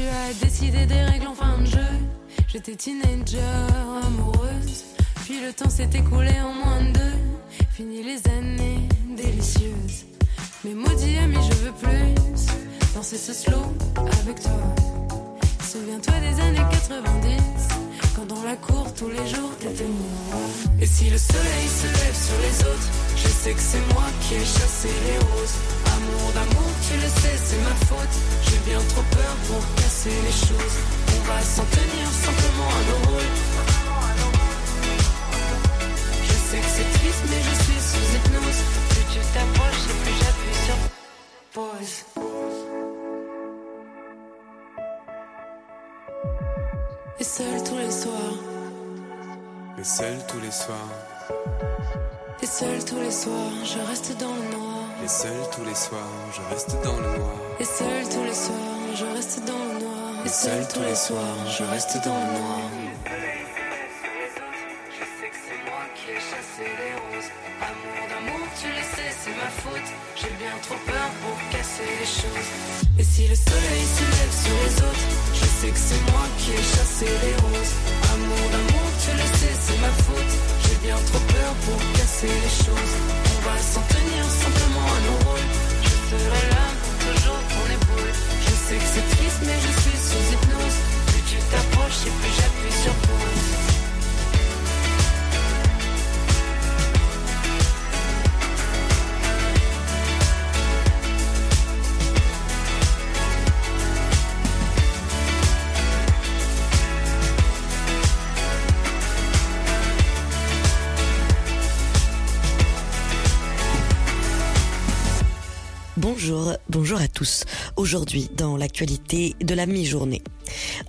Tu as décidé des règles en fin de jeu. J'étais teenager, amoureuse. Puis le temps s'est écoulé en moins de deux. Fini les années délicieuses. Mais maudit ami, je veux plus danser ce slow avec toi. Souviens-toi des années 90. Quand dans la cour tous les jours t'étais moi. Et si le soleil se lève sur les autres, je sais que c'est moi qui ai chassé les roses. Amour d'amour, tu le sais, c'est ma faute. J'ai bien trop peur pour casser les choses. On va s'en tenir simplement à nos rôles. Je sais que c'est triste, mais je suis sous hypnose. Plus tu t'approches et plus j'appuie sur pause. Et seul tous les soirs. Et seul tous les soirs. Et seul tous les soirs, je reste dans le noir. Et seul tous les soirs, je reste dans le noir. Et seul tous les soirs, je reste dans le noir. Et seul tous les soirs, je reste dans le noir. Je sais que c'est moi qui ai chassé les roses. Amour d'amour, tu le sais, c'est ma faute. J'ai bien trop peur pour casser les choses. Et si le soleil se lève sur les autres, je sais que c'est moi qui ai chassé les roses. Amour d'amour, tu le sais, c'est ma faute. J'ai bien trop peur pour casser les choses. On va s'en tenir simplement à nos rôles. Je serai là pour toujours ton épaule. Je sais que c'est triste, mais je suis sous hypnose. Plus tu t'approches et plus j'appuie sur pause. Bonjour, à tous. Aujourd'hui, dans l'actualité de la mi-journée.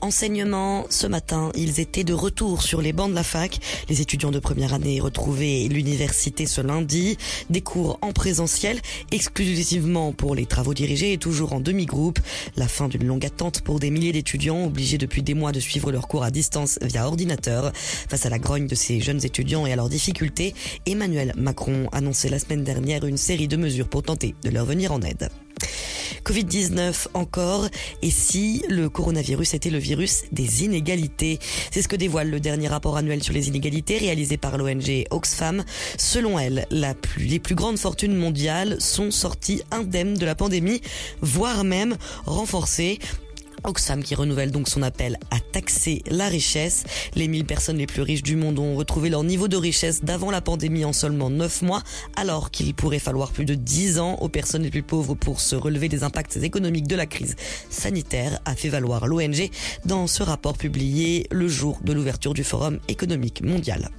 Enseignement, ce matin, ils étaient de retour sur les bancs de la fac. Les étudiants de première année retrouvaient l'université ce lundi. Des cours en présentiel, exclusivement pour les travaux dirigés et toujours en demi-groupe. La fin d'une longue attente pour des milliers d'étudiants obligés depuis des mois de suivre leurs cours à distance via ordinateur. Face à la grogne de ces jeunes étudiants et à leurs difficultés, Emmanuel Macron annonçait la semaine dernière une série de mesures pour tenter de leur venir en aide. Covid-19 encore, et si le coronavirus était le virus des inégalités? C'est ce que dévoile le dernier rapport annuel sur les inégalités réalisé par l'ONG Oxfam. Selon elle, les plus grandes fortunes mondiales sont sorties indemnes de la pandémie, voire même renforcées. Oxfam qui renouvelle donc son appel à taxer la richesse. Les 1000 personnes les plus riches du monde ont retrouvé leur niveau de richesse d'avant la pandémie en seulement 9 mois, alors qu'il pourrait falloir plus de 10 ans aux personnes les plus pauvres pour se relever des impacts économiques de la crise sanitaire, a fait valoir l'ONG dans ce rapport publié le jour de l'ouverture du Forum économique mondial.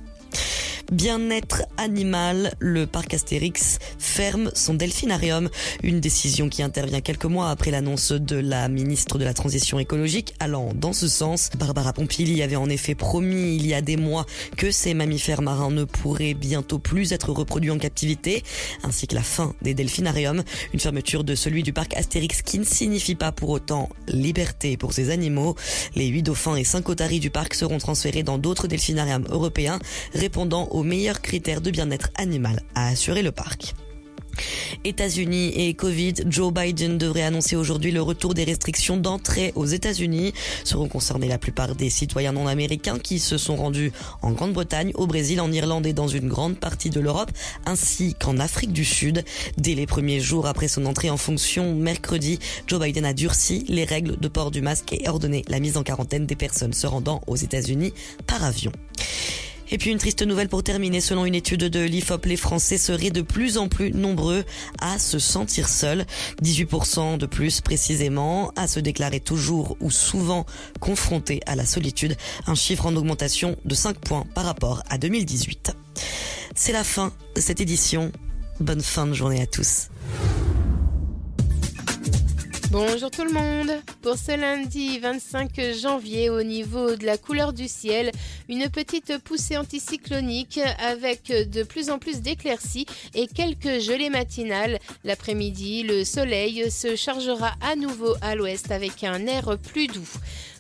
Bien-être animal, le parc Astérix ferme son delphinarium. Une décision qui intervient quelques mois après l'annonce de la ministre de la Transition écologique allant dans ce sens. Barbara Pompili avait en effet promis il y a des mois que ces mammifères marins ne pourraient bientôt plus être reproduits en captivité, ainsi que la fin des delphinariums. Une fermeture de celui du parc Astérix qui ne signifie pas pour autant liberté pour ces animaux. Les huit dauphins et cinq otaries du parc seront transférés dans d'autres delphinariums européens, répondant aux meilleurs critères de bien-être animal à assurer le parc. États-Unis et Covid, Joe Biden devrait annoncer aujourd'hui le retour des restrictions d'entrée aux États-Unis. Seront concernés la plupart des citoyens non américains qui se sont rendus en Grande-Bretagne, au Brésil, en Irlande et dans une grande partie de l'Europe, ainsi qu'en Afrique du Sud. Dès les premiers jours après son entrée en fonction, mercredi, Joe Biden a durci les règles de port du masque et ordonné la mise en quarantaine des personnes se rendant aux États-Unis par avion. Et puis une triste nouvelle pour terminer, selon une étude de l'IFOP, les Français seraient de plus en plus nombreux à se sentir seuls, 18% de plus précisément, à se déclarer toujours ou souvent confrontés à la solitude, un chiffre en augmentation de 5 points par rapport à 2018. C'est la fin de cette édition. Bonne fin de journée à tous. Bonjour tout le monde. Pour ce lundi 25 janvier, au niveau de la couleur du ciel, une petite poussée anticyclonique avec de plus en plus d'éclaircies et quelques gelées matinales. L'après-midi, le soleil se chargera à nouveau à l'ouest avec un air plus doux.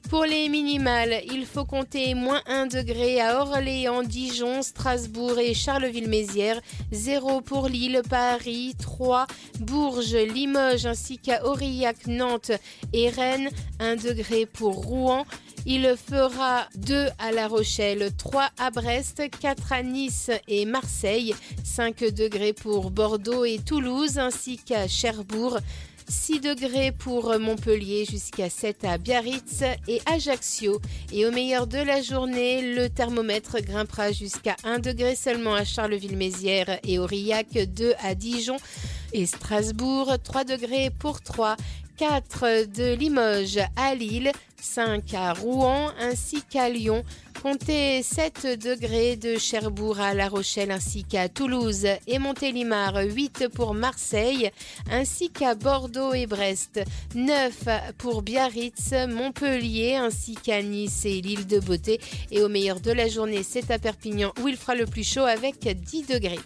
Pour les minimales, il faut compter moins 1 degré à Orléans, Dijon, Strasbourg et Charleville-Mézières, 0 pour Lille, Paris, 3, Bourges, Limoges ainsi qu'à Aurillac, Nantes et Rennes, 1 degré pour Rouen. Il fera 2 à La Rochelle, 3 à Brest, 4 à Nice et Marseille, 5 degrés pour Bordeaux et Toulouse ainsi qu'à Cherbourg. 6 degrés pour Montpellier jusqu'à 7 à Biarritz et Ajaccio. Et au meilleur de la journée, le thermomètre grimpera jusqu'à 1 degré seulement à Charleville-Mézières et Aurillac, 2 à Dijon et Strasbourg, 3 degrés pour 3. 4 de Limoges à Lille, 5 à Rouen ainsi qu'à Lyon. Comptez 7 degrés de Cherbourg à La Rochelle ainsi qu'à Toulouse et Montélimar, 8 pour Marseille ainsi qu'à Bordeaux et Brest, 9 pour Biarritz, Montpellier ainsi qu'à Nice et l'île de Beauté. Et au meilleur de la journée, c'est à Perpignan où il fera le plus chaud avec 10 degrés.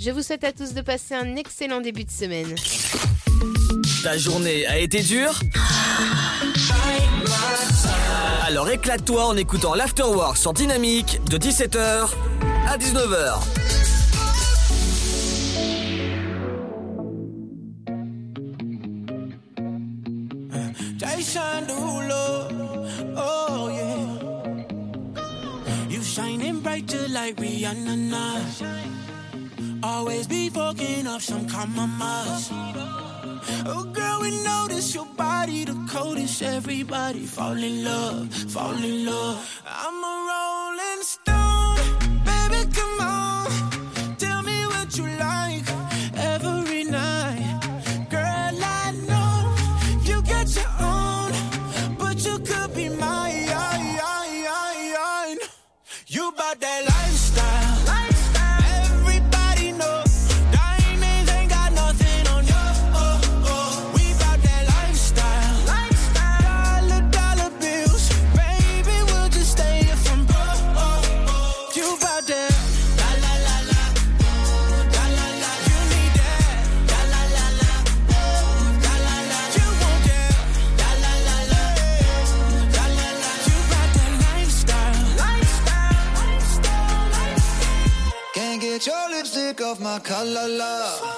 Je vous souhaite à tous de passer un excellent début de semaine. Ta journée a été dure Alors éclate-toi en écoutant l'Afterwork sur Dynamique de 17h à 19h. Jason Derulo, oh yeah. You shining brighter like. Always be fucking up some compromise. Oh girl, we notice your body the coldest. Everybody fall in love, fall in love. I'm a rolling stone, of my color love.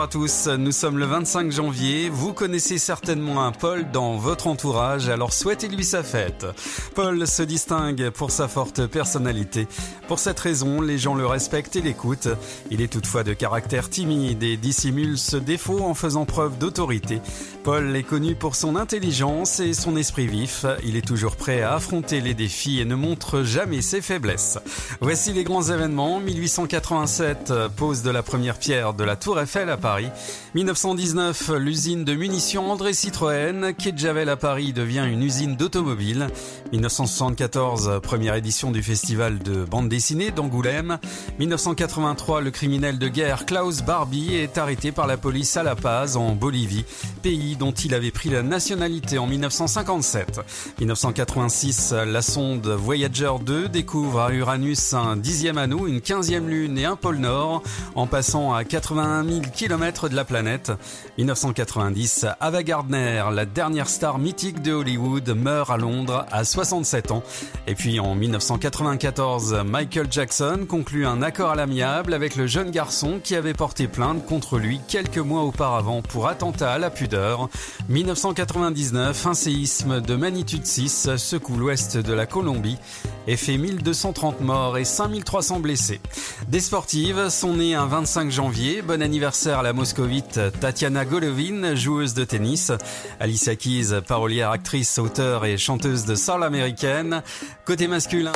Bonjour à tous, nous sommes le 25 janvier. Vous connaissez certainement un Paul dans votre entourage, alors souhaitez-lui sa fête. Paul se distingue pour sa forte personnalité. Pour cette raison, les gens le respectent et l'écoutent. Il est toutefois de caractère timide et dissimule ce défaut en faisant preuve d'autorité. Paul est connu pour son intelligence et son esprit vif. Il est toujours prêt à affronter les défis et ne montre jamais ses faiblesses. Voici les grands événements. 1887, pose de la première pierre de la Tour Eiffel à Paris. 1919, l'usine de munitions André Citroën, quai de Javel à Paris devient une usine d'automobile. 1974, première édition du festival de bande dessinée d'Angoulême. 1983, le criminel de guerre Klaus Barbie est arrêté par la police à La Paz, en Bolivie, pays dont il avait pris la nationalité en 1957. 1986, la sonde Voyager 2 découvre à Uranus un dixième anneau, une quinzième lune et un pôle Nord, en passant à à 81 000 km de la planète. 1990, Ava Gardner, la dernière star mythique de Hollywood, meurt à Londres à 67 ans. Et puis en 1994, Michael Jackson conclut un accord à l'amiable avec le jeune garçon qui avait porté plainte contre lui quelques mois auparavant pour attentat à la pudeur. 1999, un séisme de magnitude 6 secoue l'ouest de la Colombie et fait 1230 morts et 5300 blessés. Des sportives sont nées un 25 janvier. Bon anniversaire à la moscovite Tatiana Golovin, joueuse de tennis. Alicia Keys, parolière, actrice, auteure et chanteuse de soul américaine. Côté masculin.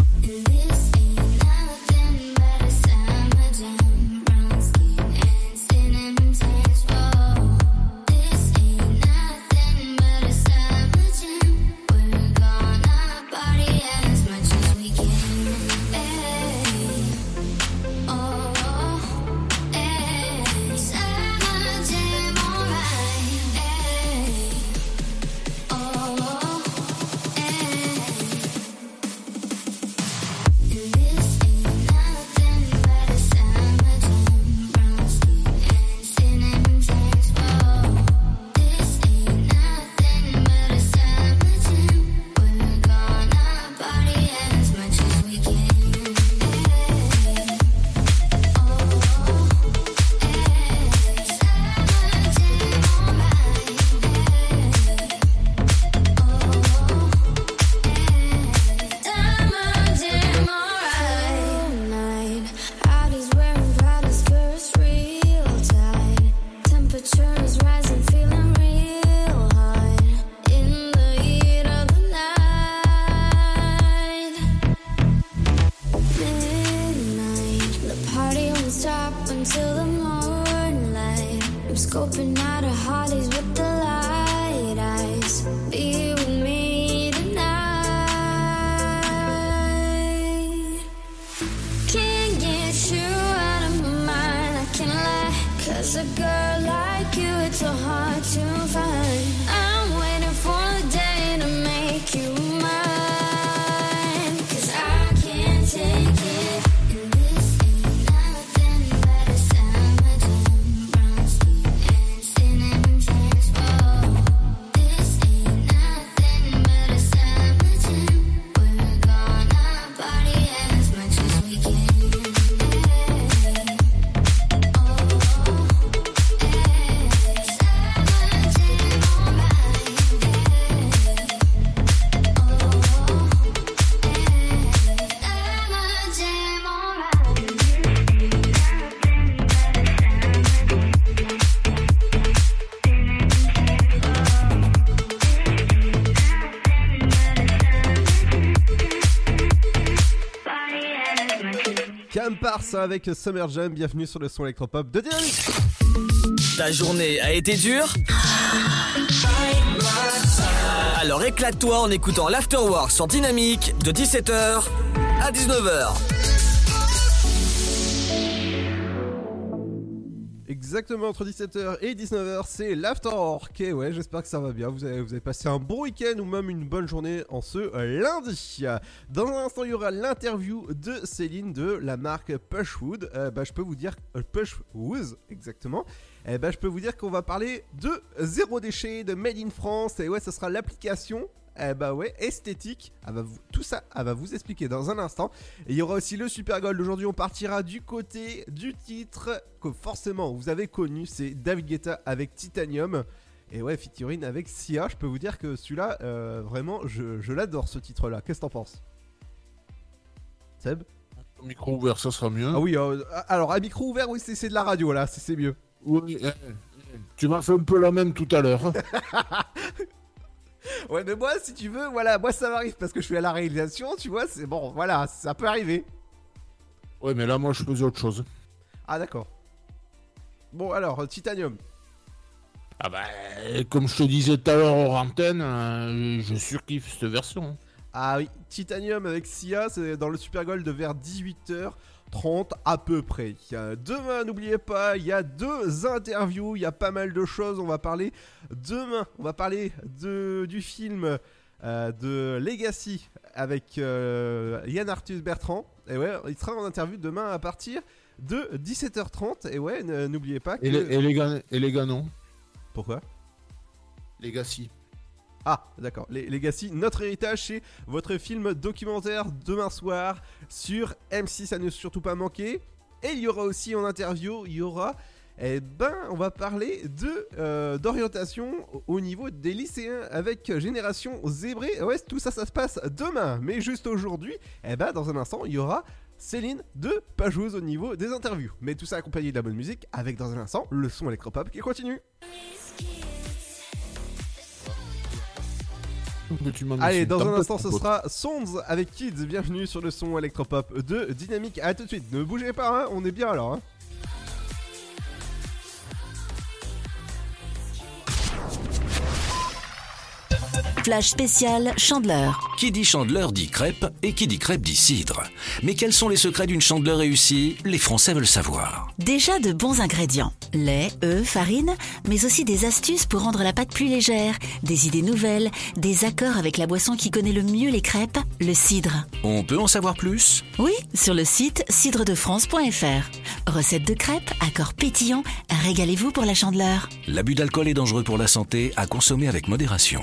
Avec Summer Jam, bienvenue sur le son électropop de Dynamique. Ta journée a été dure Alors éclate-toi en écoutant l'Afterwork sur Dynamique de 17h à 19h. Exactement entre 17h et 19h, c'est l'Afterwork. Et ouais, j'espère que ça va bien. Vous avez, passé un bon week-end ou même une bonne journée en ce lundi. Dans un instant, il y aura l'interview de Céline de la marque Pushwood. Euh, bah, je peux vous dire, euh, Pushwood, exactement. Eh ben, je peux vous dire qu'on va parler de zéro déchet, de Made in France. Et ouais, ça sera l'application eh bah ouais, esthétique. Elle va vous- tout ça, elle va vous expliquer dans un instant. Et il y aura aussi le Super Gold. Aujourd'hui, on partira du côté du titre que forcément vous avez connu. C'est David Guetta avec Titanium. Et ouais, featuring avec Sia. Je peux vous dire que celui-là, euh, vraiment, je, je l'adore ce titre-là. Qu'est-ce que t'en penses? Seb? Micro ouvert, ça sera mieux. Ah oui, euh, alors à micro ouvert, oui, c'est de la radio là, c'est mieux. Oui, eh, eh, tu m'as fait un peu la même tout à l'heure. Ouais, mais moi, si tu veux, voilà, moi ça m'arrive parce que je suis à la réalisation, tu vois, c'est bon, voilà, ça peut arriver. ouais, mais là, moi, je faisais autre chose. Ah, d'accord. Bon, alors, euh, Titanium. Ah bah, comme je te disais tout à l'heure hors antenne, euh, je surkiffe cette version. Ah oui, Titanium avec Sia, c'est dans le Super Gold vers 18h30 à peu près. Demain, n'oubliez pas, il y a deux interviews, il y a pas mal de choses. On va parler demain, on va parler de, du film euh, de Legacy avec euh, Yann Arthus Bertrand. Et ouais, il sera en interview demain à partir de 17h30. Et ouais, n'oubliez pas que. Et, les, et les et Pourquoi? Si. Ah, d'accord. Les Legacy, notre héritage, c'est votre film documentaire demain soir sur M6 à ne surtout pas manquer. Et il y aura aussi en interview, il y aura. Eh ben, on va parler de euh, d'orientation au- au niveau des lycéens avec Génération Zébré. Ouais, tout ça, ça se passe demain. Mais juste aujourd'hui, eh ben, dans un instant, il y aura Céline de Pageuse au niveau des interviews. Mais tout ça accompagné de la bonne musique avec dans un instant le son électropop qui continue. Allez, dans un instant, ce sera Sonds avec Kids. Bienvenue sur le son électropop de Dynamique. À tout de suite. Ne bougez pas, hein, on est bien alors. hein. Flash spécial Chandeleur. Qui dit chandeleur dit crêpe et qui dit crêpe dit cidre. Mais quels sont les secrets d'une chandeleur réussie? Les Français veulent savoir. Déjà de bons ingrédients. Lait, œufs, farine, mais aussi des astuces pour rendre la pâte plus légère, des idées nouvelles, des accords avec la boisson qui connaît le mieux les crêpes, le cidre. On peut en savoir plus? Oui, sur le site cidredefrance.fr. Recette de crêpes, accords pétillants, régalez-vous pour la chandeleur. L'abus d'alcool est dangereux pour la santé, à consommer avec modération.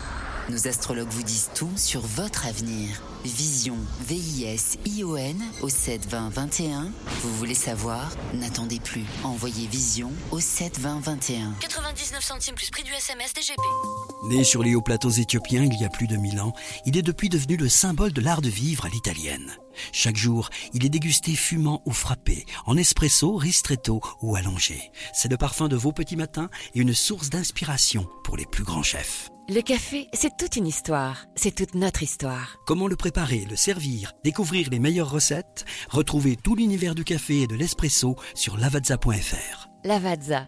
Nos astrologues vous disent tout sur votre avenir. Vision, V-I-S-I-O-N au 7 20 21. Vous voulez savoir? N'attendez plus. Envoyez Vision au 7 20 21. 99 centimes plus prix du SMS DGP. Né sur les hauts plateaux éthiopiens il y a plus de 1000 ans, il est depuis devenu le symbole de l'art de vivre à l'italienne. Chaque jour, il est dégusté fumant ou frappé, en espresso, ristretto ou allongé. C'est le parfum de vos petits matins et une source d'inspiration pour les plus grands chefs. Le café, c'est toute une histoire. C'est toute notre histoire. Comment le préparer, le servir, découvrir les meilleures recettes? Retrouvez tout l'univers du café et de l'espresso sur lavazza.fr. Lavazza,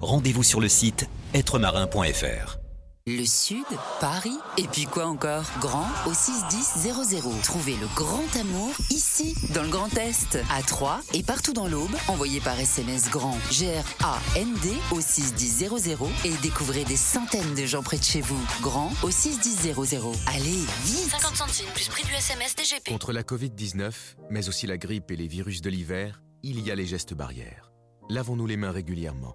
Rendez-vous sur le site êtremarin.fr. Le Sud, Paris, et puis quoi encore? Grand au 61000. Trouvez le grand amour ici, dans le Grand Est, à Troyes et partout dans l'Aube. Envoyez par SMS grand G-R-A-N-D au 61000 et découvrez des centaines de gens près de chez vous. Grand au 61000. Allez, vite 50 centimes plus prix du SMS DGP. Contre la Covid-19, mais aussi la grippe et les virus de l'hiver, il y a les gestes barrières. Lavons-nous les mains régulièrement.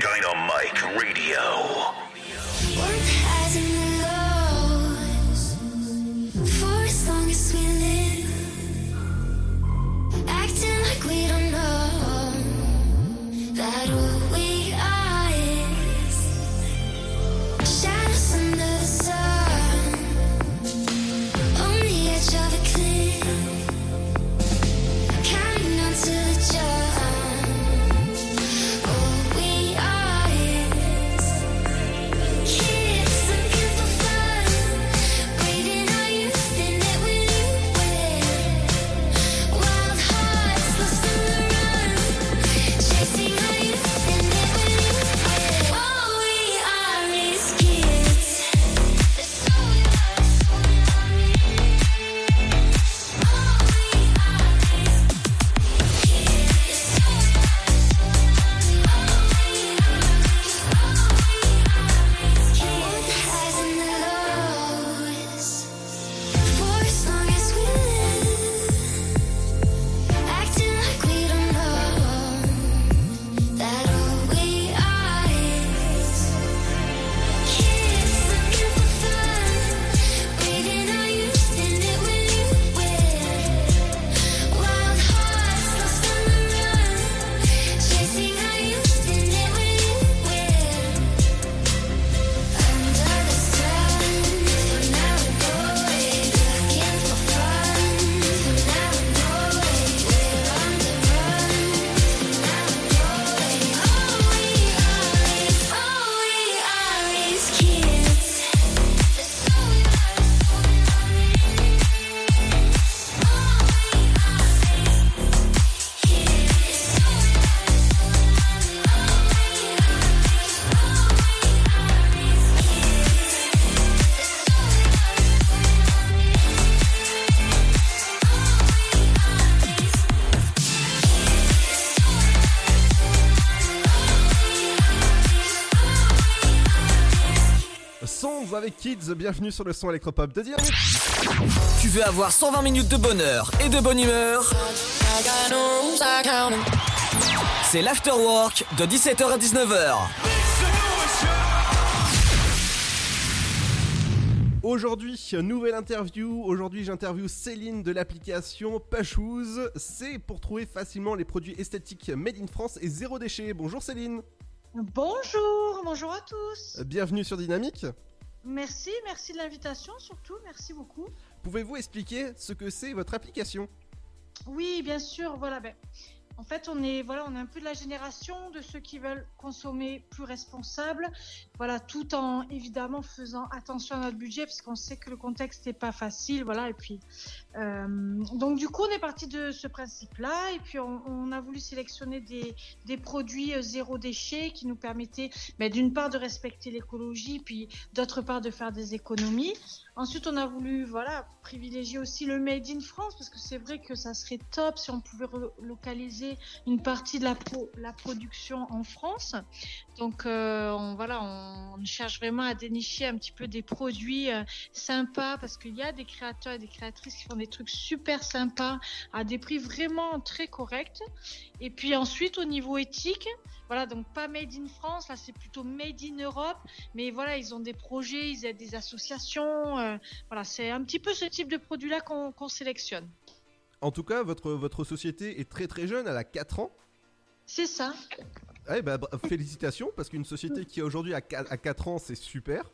Dynamite Radio. Kids, bienvenue sur le son électropop de Dynamique. Tu veux avoir 120 minutes de bonheur et de bonne humeur? C'est l'afterwork de 17h à 19h. Aujourd'hui, nouvelle interview. Aujourd'hui, j'interview Céline de l'application Pachouz. C'est pour trouver facilement les produits esthétiques made in France et zéro déchet. Bonjour Céline. Bonjour, bonjour à tous. Bienvenue sur Dynamique. Merci, merci de l'invitation surtout, merci beaucoup. Pouvez-vous expliquer ce que c'est votre application? Oui, bien sûr, voilà. Ben, en fait, on est, voilà, on est un peu de la génération de ceux qui veulent consommer plus responsable, voilà, tout en évidemment faisant attention à notre budget, parce qu'on sait que le contexte n'est pas facile, voilà. Et puis, euh, donc du coup, on est parti de ce principe-là, et puis on, a voulu sélectionner des, produits euh, zéro déchet qui nous permettaient, ben, d'une part, de respecter l'écologie, puis d'autre part, de faire des économies. Ensuite, on a voulu, voilà, privilégier aussi le made in France, parce que c'est vrai que ça serait top si on pouvait relocaliser une partie de la, pro- la production en France. Donc, euh, voilà, on, cherche vraiment à dénicher un petit peu des produits sympas, parce qu'il y a des créateurs et des créatrices qui font des trucs super sympas à des prix vraiment très corrects. Et puis ensuite, au niveau éthique, voilà, donc pas made in France, là c'est plutôt made in Europe, mais voilà, ils ont des projets, ils aident des associations, euh, voilà, c'est un petit peu ce type de produit-là qu'on qu'on sélectionne. En tout cas, votre, votre société est très très jeune, elle a 4 ans. C'est ça. Eh ben, bra- félicitations, parce qu'une société qui aujourd'hui a 4 ans, c'est super.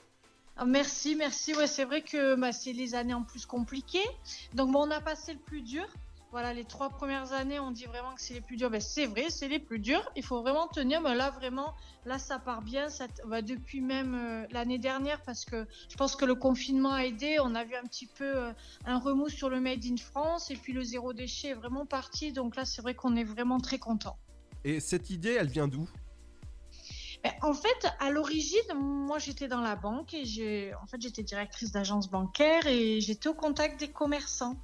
Ah, Merci, merci. Ouais, c'est vrai que bah, c'est les années en plus compliquées. Donc, bon, on a passé le plus dur. Voilà, les trois premières années, on dit vraiment que c'est les plus durs. Ben, c'est vrai, c'est les plus durs. Il faut vraiment tenir. Mais là, vraiment, là, ça part bien. Ça, bah, depuis même euh, l'année dernière, parce que je pense que le confinement a aidé. On a vu un petit peu euh, un remous sur le Made in France. Et puis, le zéro déchet est vraiment parti. Donc là, c'est vrai qu'on est vraiment très content. Et cette idée, elle vient d'où? Ben, En fait, à l'origine, moi j'étais dans la banque et en fait, j'étais directrice d'agence bancaire et j'étais au contact des commerçants.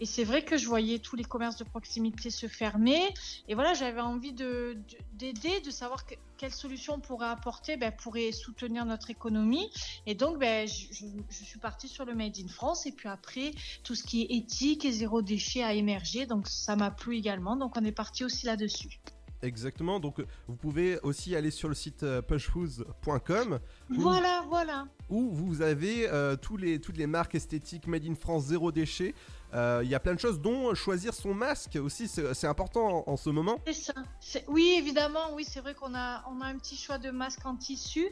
Et c'est vrai que je voyais tous les commerces de proximité se fermer. Et voilà, j'avais envie de, de- d'aider, de savoir que- quelles solutions on pourrait apporter ben, pour soutenir notre économie. Et donc, ben, je- je suis partie sur le Made in France. Et puis après, tout ce qui est éthique et zéro déchet a émergé. Donc, ça m'a plu également. Donc, on est parti aussi là-dessus. Exactement, donc euh, vous pouvez aussi aller sur le site euh, pushfoods.com Voilà, voilà. où vous avez euh, tous les, toutes les marques esthétiques made in France, zéro déchet. Euh, Il y a plein de choses, dont choisir son masque aussi, c'est important en, en ce moment. C'est ça. Oui, évidemment, oui, c'est vrai qu'on a, on a un petit choix de masques en tissu,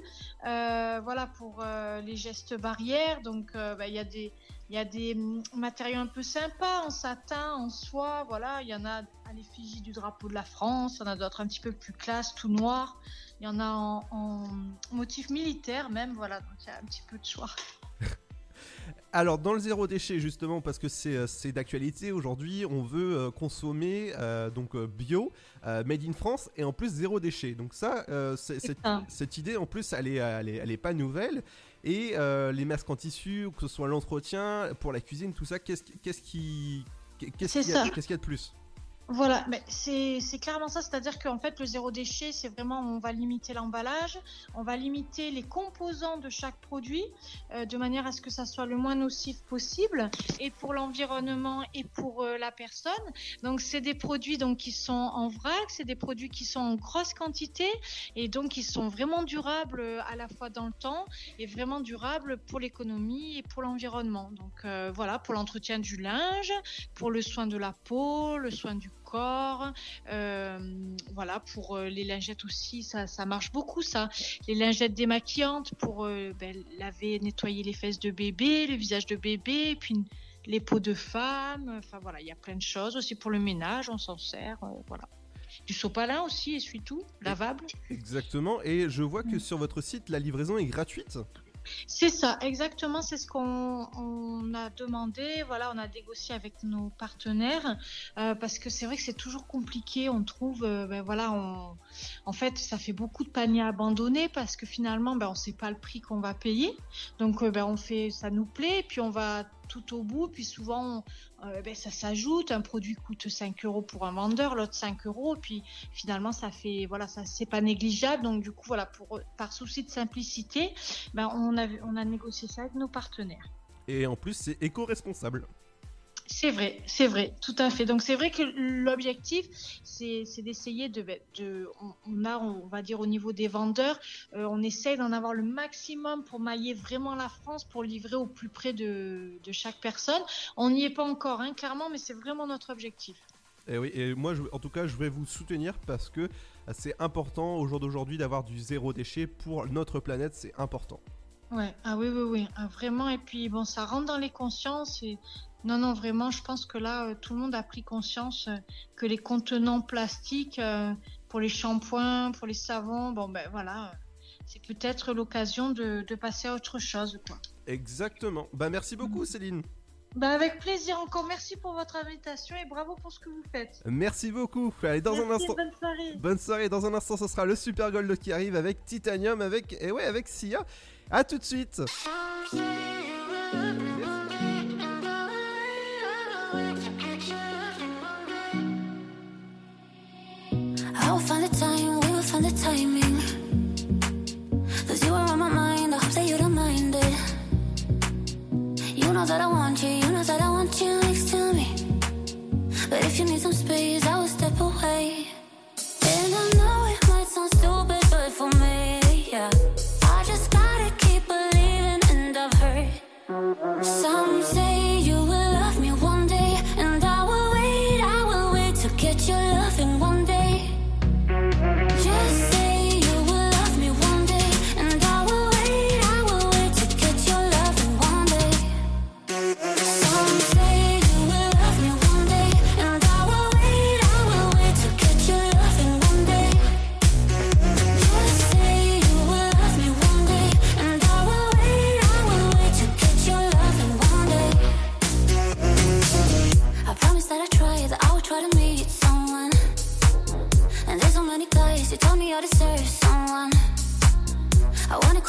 euh, voilà, pour les gestes barrières. Donc, bah, il y a des, il y a des hum, matériaux un peu sympas, en satin, en soie, voilà. Il y en a à l'effigie du drapeau de la France, il y en a d'autres un petit peu plus classe, tout noir. Il y en a en, en motif militaire même, voilà. Donc, il y a un petit peu de choix. Alors dans le zéro déchet justement parce que c'est euh, d'actualité aujourd'hui, on veut euh, consommer euh, donc bio, euh, made in France et en plus zéro déchet. Donc ça, cette, idée en plus elle est, elle est, elle est pas nouvelle et euh, les masques en tissu, que ce soit l'entretien pour la cuisine, tout ça, qu'est-ce qui- qu'est-ce qui y qu'il y a de plus? Voilà, c'est clairement ça, c'est-à-dire qu'en fait le zéro déchet, c'est vraiment on va limiter l'emballage, on va limiter les composants de chaque produit euh, de manière à ce que ça soit le moins nocif possible et pour l'environnement et pour euh, la personne. Donc c'est des produits donc qui sont en vrac, c'est des produits qui sont en grosse quantité et donc qui sont vraiment durables euh, à la fois dans le temps et vraiment durables pour l'économie et pour l'environnement. Donc voilà, pour l'entretien du linge, pour le soin de la peau, le soin du corps, euh, voilà pour euh, les lingettes aussi, ça, ça marche beaucoup ça. Les lingettes démaquillantes pour euh, ben, laver, nettoyer les fesses de bébé, le visage de bébé, puis les peaux de femme. Enfin voilà, il y a plein de choses aussi pour le ménage, on s'en sert, euh, voilà. Du sopalin aussi, essuie-tout, lavable. Exactement. Et je vois que sur votre site la livraison est gratuite. C'est ça, exactement, c'est ce qu'on on a demandé. Voilà, on a négocié avec nos partenaires euh, parce que c'est vrai que c'est toujours compliqué. On trouve, euh, ben voilà, en fait, ça fait beaucoup de paniers abandonnés parce que finalement, ben on sait pas le prix qu'on va payer. Donc, euh, ben on fait, ça nous plaît, et puis on va tout au bout. Puis souvent, euh, ben, ça s'ajoute. Un produit coûte 5 euros pour un vendeur, l'autre 5 euros. Puis finalement, ça fait, voilà, ça c'est pas négligeable. Donc du coup, voilà, pour, par souci de simplicité, ben, on, a, on a négocié ça avec nos partenaires. Et en plus, c'est éco-responsable. C'est vrai, c'est vrai, tout à fait. Donc c'est vrai que l'objectif, c'est d'essayer de, de on, a, on va dire au niveau des vendeurs, euh, on essaye d'en avoir le maximum pour mailler vraiment la France, pour livrer au plus près de, chaque personne. On n'y est pas encore, hein, clairement, mais c'est vraiment notre objectif. Et oui, et moi, en tout cas, je vais vous soutenir parce que c'est important au jour d'aujourd'hui d'avoir du zéro déchet pour notre planète, c'est important. Ouais, ah oui, oui, oui, ah, vraiment. Et puis bon, ça rentre dans les consciences et non, non, vraiment, je pense que là, euh, tout le monde a pris conscience euh, que les contenants plastiques euh, pour les shampoings, pour les savons, bon ben voilà, c'est peut-être l'occasion de, de passer à autre chose, quoi. Exactement. Bah merci beaucoup Céline. Bah avec plaisir encore, merci pour votre invitation et bravo pour ce que vous faites. Merci beaucoup. Allez, dans un instant. bonne soirée. Bonne soirée. Dans un instant, ce sera le Super Gold qui arrive avec Titanium, avec et ouais, avec Sia. À tout de suite. I will find the time, will find. Cause you are on my mind, I hope that you don't mind it. You know that I want you, you know that I want you next to me. But if you need some space, I will step away.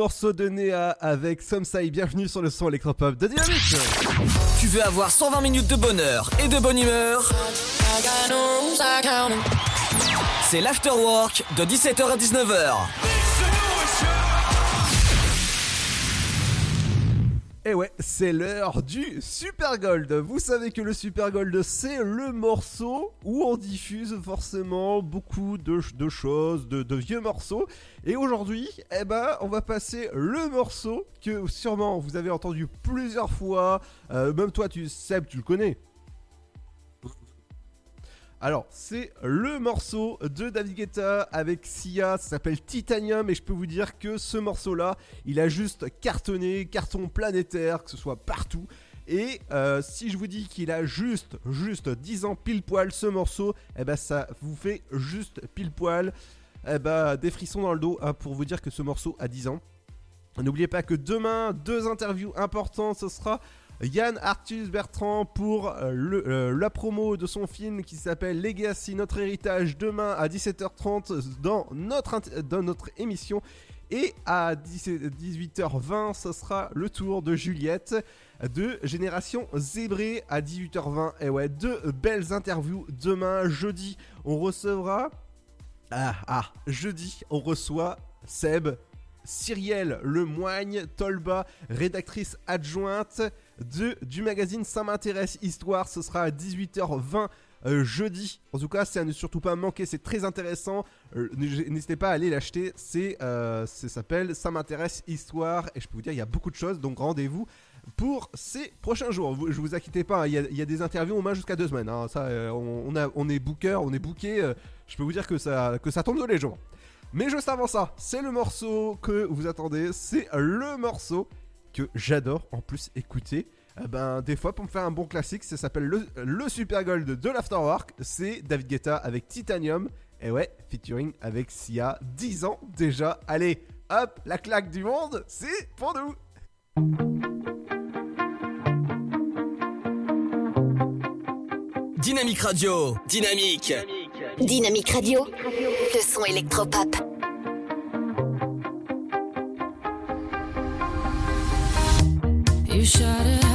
morceau de Néa avec Somsai. Bienvenue sur le son électropop de Dynamique. Tu veux avoir 120 minutes de bonheur et de bonne humeur? C'est l'afterwork de 17h à 19h. Et ouais, c'est l'heure du Super Gold. Vous savez que le Super Gold, c'est le morceau où on diffuse forcément beaucoup de, choses, de, de vieux morceaux. Et aujourd'hui, eh ben, on va passer le morceau que sûrement vous avez entendu plusieurs fois. Euh, même toi, tu Seb, tu le connais. Alors, c'est le morceau de David Guetta avec Sia, ça s'appelle Titanium et je peux vous dire que ce morceau-là, il a juste cartonné, carton planétaire, que ce soit partout. Et euh, si je vous dis qu'il a juste, juste 10 ans pile poil ce morceau, eh ben ça vous fait juste pile poil eh ben, des frissons dans le dos hein, pour vous dire que ce morceau a 10 ans. N'oubliez pas que demain, deux interviews importantes, ce sera Yann Arthus Bertrand pour euh, euh, la promo de son film qui s'appelle Legacy, notre héritage, demain à 17h30 dans notre, dans notre émission. Et à 17 18h20, ce sera le tour de Juliette de Génération Zébré à 18h20. Et ouais, deux belles interviews demain, jeudi. On recevra ah, ah, jeudi, on reçoit Seb, Cyrielle Lemoigne, Tolba, rédactrice adjointe du magazine Ça m'intéresse Histoire. Ce sera à 18h20 euh, jeudi. En tout cas, c'est à ne surtout pas manquer, c'est très intéressant. Euh, N'hésitez pas à aller l'acheter. C'est, euh, ça s'appelle Ça m'intéresse Histoire. Et je peux vous dire, il y a beaucoup de choses, donc rendez-vous pour ces prochains jours. Vous- Je vous inquiétez pas, hein, il y, a- des interviews au moins jusqu'à deux semaines. hein. Ça, on, est booker, on est booké. je peux vous dire que ça, que ça tombe de les jours. Mais juste avant ça, c'est le morceau que vous attendez. C'est le morceau que j'adore en plus écouter. Eh ben, des fois, pour me faire un bon classique, ça s'appelle le, le Super Gold de l'Afterwork. C'est David Guetta avec Titanium. Et ouais, featuring avec Sia. 10 ans déjà. Allez, hop, la claque du monde, c'est pour nous. Dynamique Radio, dynamique. Dynamique Radio, le son électropop. You shut it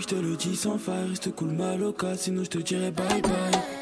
je te le dis sans faille. Reste cool, mal au cas, sinon je te dirai bye bye.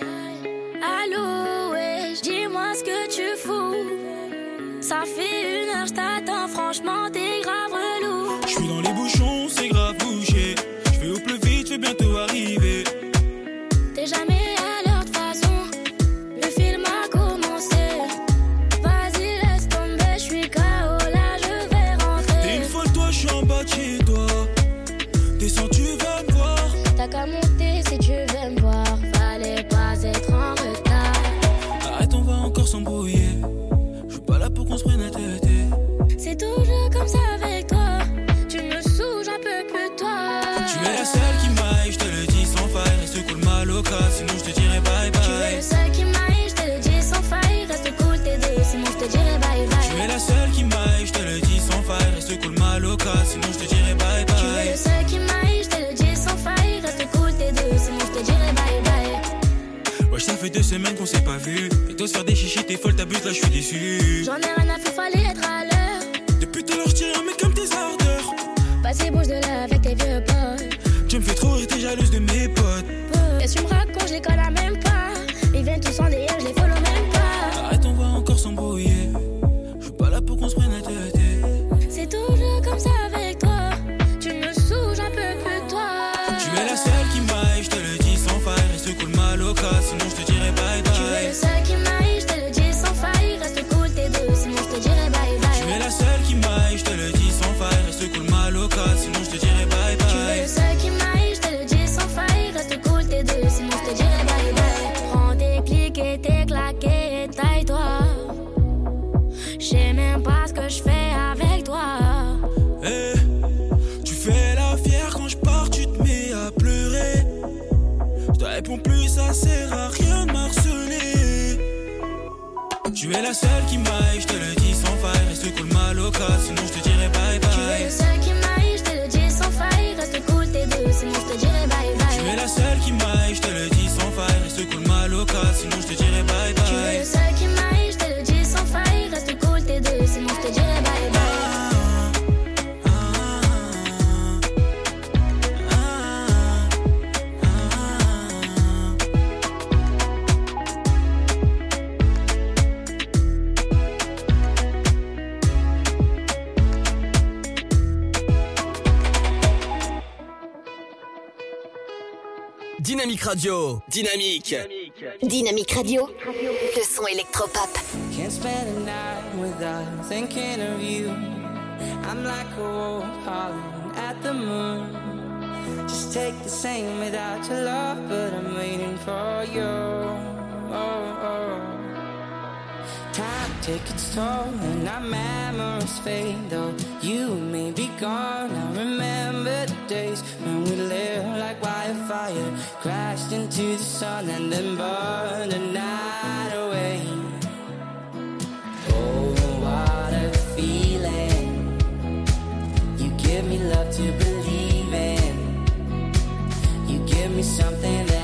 Radio. Dynamique. Dynamique Radio. Le son électropop. Can't spend a night without thinking of you. I'm like a wolf hollering at the moon. Just take the same without your love, but I'm waiting for you. Oh, oh. Time takes its toll and our memories fade Though you may be gone, I remember the days When we lived like wildfire crashed into the sun and then burned the night away. Oh, what a feeling! You give me love to believe in. You give me something that.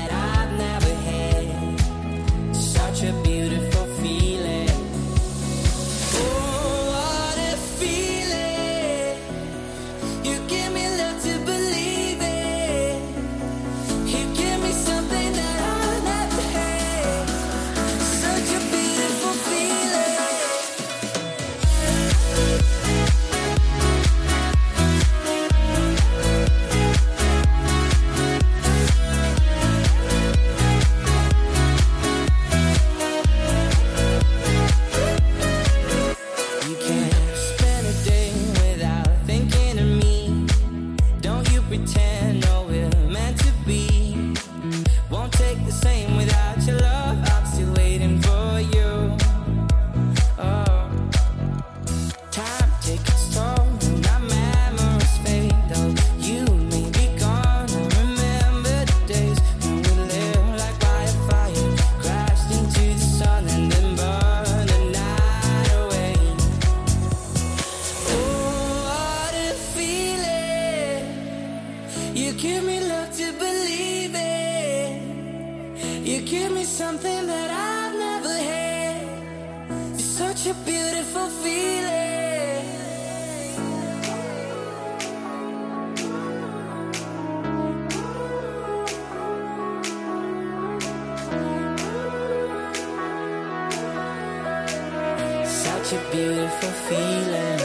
Such a beautiful feeling.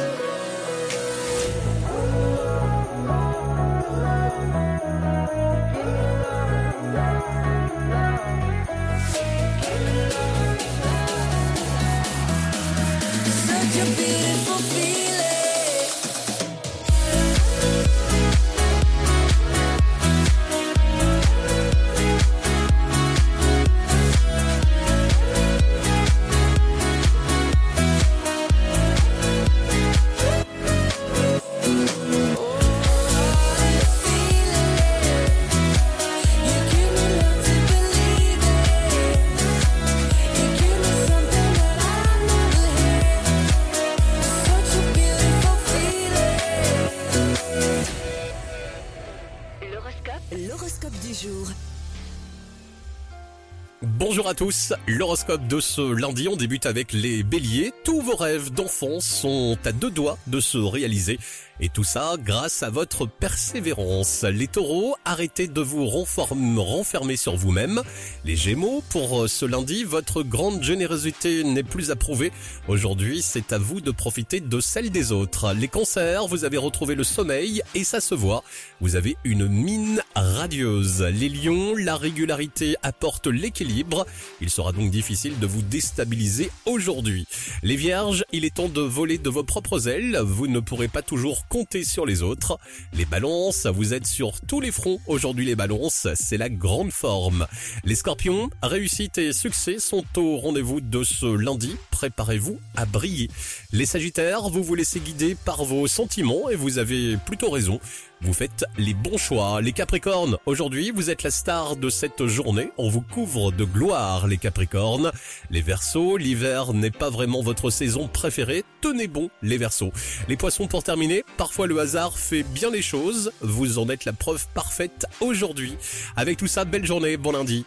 Such a beautiful feeling. Bonjour à tous, l'horoscope de ce lundi, on débute avec les béliers. Tous vos rêves d'enfants sont à deux doigts de se réaliser. Et tout ça grâce à votre persévérance. Les taureaux, arrêtez de vous renfermer sur vous-même. Les gémeaux, pour ce lundi, votre grande générosité n'est plus approuvée. Aujourd'hui, c'est à vous de profiter de celle des autres. Les cancers, vous avez retrouvé le sommeil et ça se voit. Vous avez une mine radieuse. Les lions, la régularité apporte l'équilibre. Il sera donc difficile de vous déstabiliser aujourd'hui. Vierges, il est temps de voler de vos propres ailes. Vous ne pourrez pas toujours compter sur les autres. Les balances, vous êtes sur tous les fronts. Aujourd'hui, les balances, c'est la grande forme. Les scorpions, réussite et succès sont au rendez-vous de ce lundi. Préparez-vous à briller. Les sagittaires, vous vous laissez guider par vos sentiments et vous avez plutôt raison. Vous faites les bons choix. Les Capricornes, aujourd'hui, vous êtes la star de cette journée. On vous couvre de gloire, les Capricornes. Les Verseaux, l'hiver n'est pas vraiment votre saison préférée. Tenez bon, les Verseaux. Les Poissons, pour terminer, parfois le hasard fait bien les choses. Vous en êtes la preuve parfaite aujourd'hui. Avec tout ça, belle journée, bon lundi.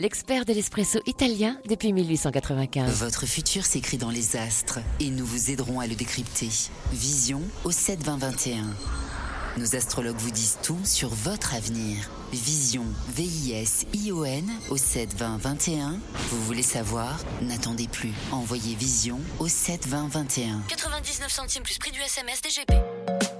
l'expert de l'espresso italien depuis 1895. Votre futur s'écrit dans les astres et nous vous aiderons à le décrypter. Vision au 72021. Nos astrologues vous disent tout sur votre avenir. Vision, V-I-S-I-O-N au 72021. Vous voulez savoir? N'attendez plus. Envoyez Vision au 72021. 99 centimes plus prix du SMS DGP.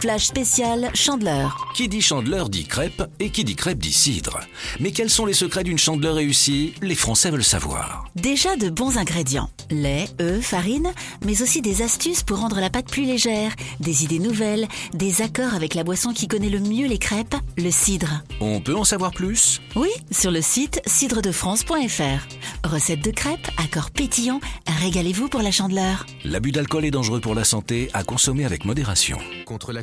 Flash spécial Chandeleur. Qui dit chandeleur dit crêpe et qui dit crêpe dit cidre. Mais quels sont les secrets d'une chandeleur réussie? Les Français veulent savoir. Déjà de bons ingrédients. Lait, œufs, farine, mais aussi des astuces pour rendre la pâte plus légère, des idées nouvelles, des accords avec la boisson qui connaît le mieux les crêpes, le cidre. On peut en savoir plus? Oui, sur le site cidredefrance.fr. Recette de crêpes, accords pétillants, régalez-vous pour la chandeleur. L'abus d'alcool est dangereux pour la santé, à consommer avec modération. Contre la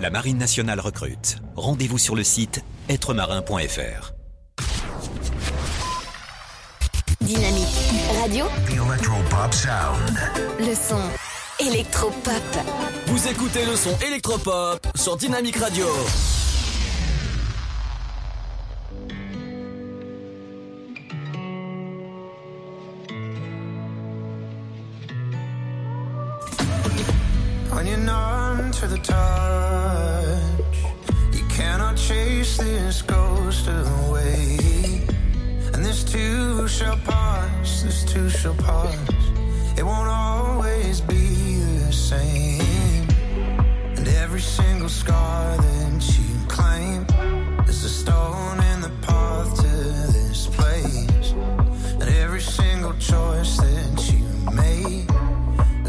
La Marine nationale recrute. Rendez-vous sur le site êtremarin.fr. Dynamique radio, The Electropop Sound. le son électropop. Vous écoutez le son électropop sur Dynamique Radio. When you're numb to the touch, you cannot chase this ghost away. And this too shall pass, this too shall pass. It won't always be the same. And every single scar that you claim is a stone in the path to this place. And every single choice that you made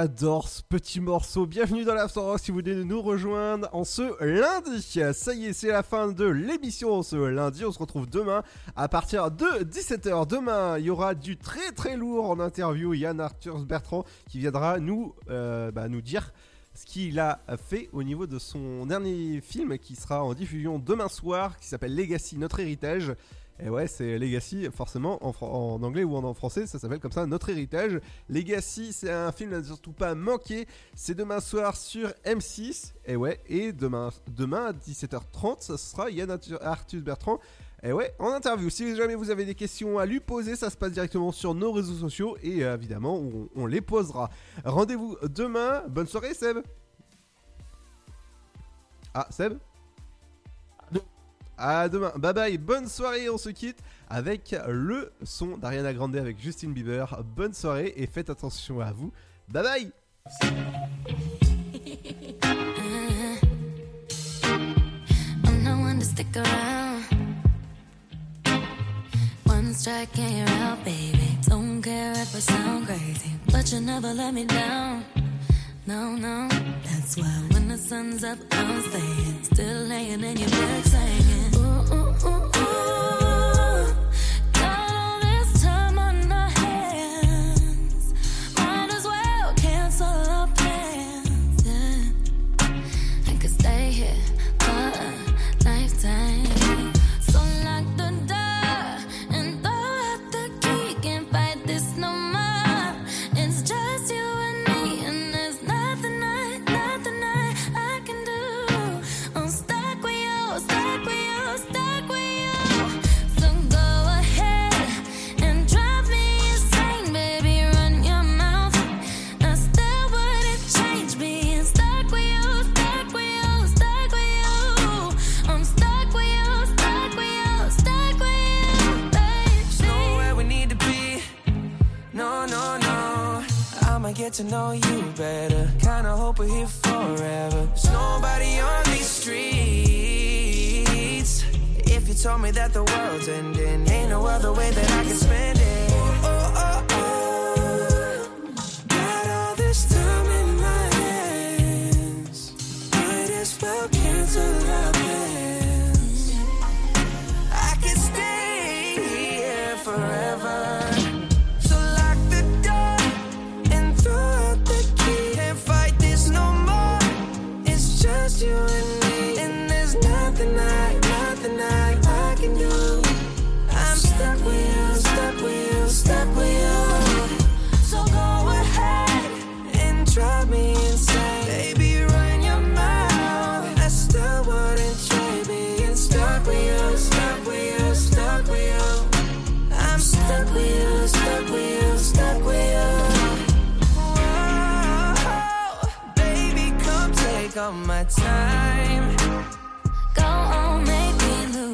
J'adore ce petit morceau. Bienvenue dans l'After Rock si vous voulez nous rejoindre en ce lundi. Ça y est, c'est la fin de l'émission ce lundi. On se retrouve demain à partir de 17h. Demain, il y aura du très très lourd en interview. Yann Arthur Bertrand qui viendra nous, euh, bah, nous dire ce qu'il a fait au niveau de son dernier film qui sera en diffusion demain soir, qui s'appelle Legacy, notre héritage. Et ouais, c'est Legacy, forcément, en, anglais ou en, français, ça s'appelle comme ça, Notre Héritage. Legacy, c'est un film à surtout pas manquer. C'est demain soir sur M6. Et ouais, et demain, demain à 17h30, ça sera Yann Arthus Bertrand. Et ouais, en interview. Si jamais vous avez des questions à lui poser, ça se passe directement sur nos réseaux sociaux. Et évidemment, on les posera. Rendez-vous demain. Bonne soirée, Seb. Ah, Seb? À demain. Bye bye. Bonne soirée. On se quitte avec le son d'Ariana Grande avec Justin Bieber. Bonne soirée et faites attention à vous. Bye bye. Baby. Don't care if I sound crazy, but you never let me down. no, no. That's why when the sun's up, I'm staying. Still laying in your bed, saying, ooh, ooh, ooh, ooh. to know you better. Kinda hope we're here forever. There's nobody on these streets. If you told me that the world's ending, ain't no other way that I can spend it. Got all this time in my hands. Might as well cancel out. all my time.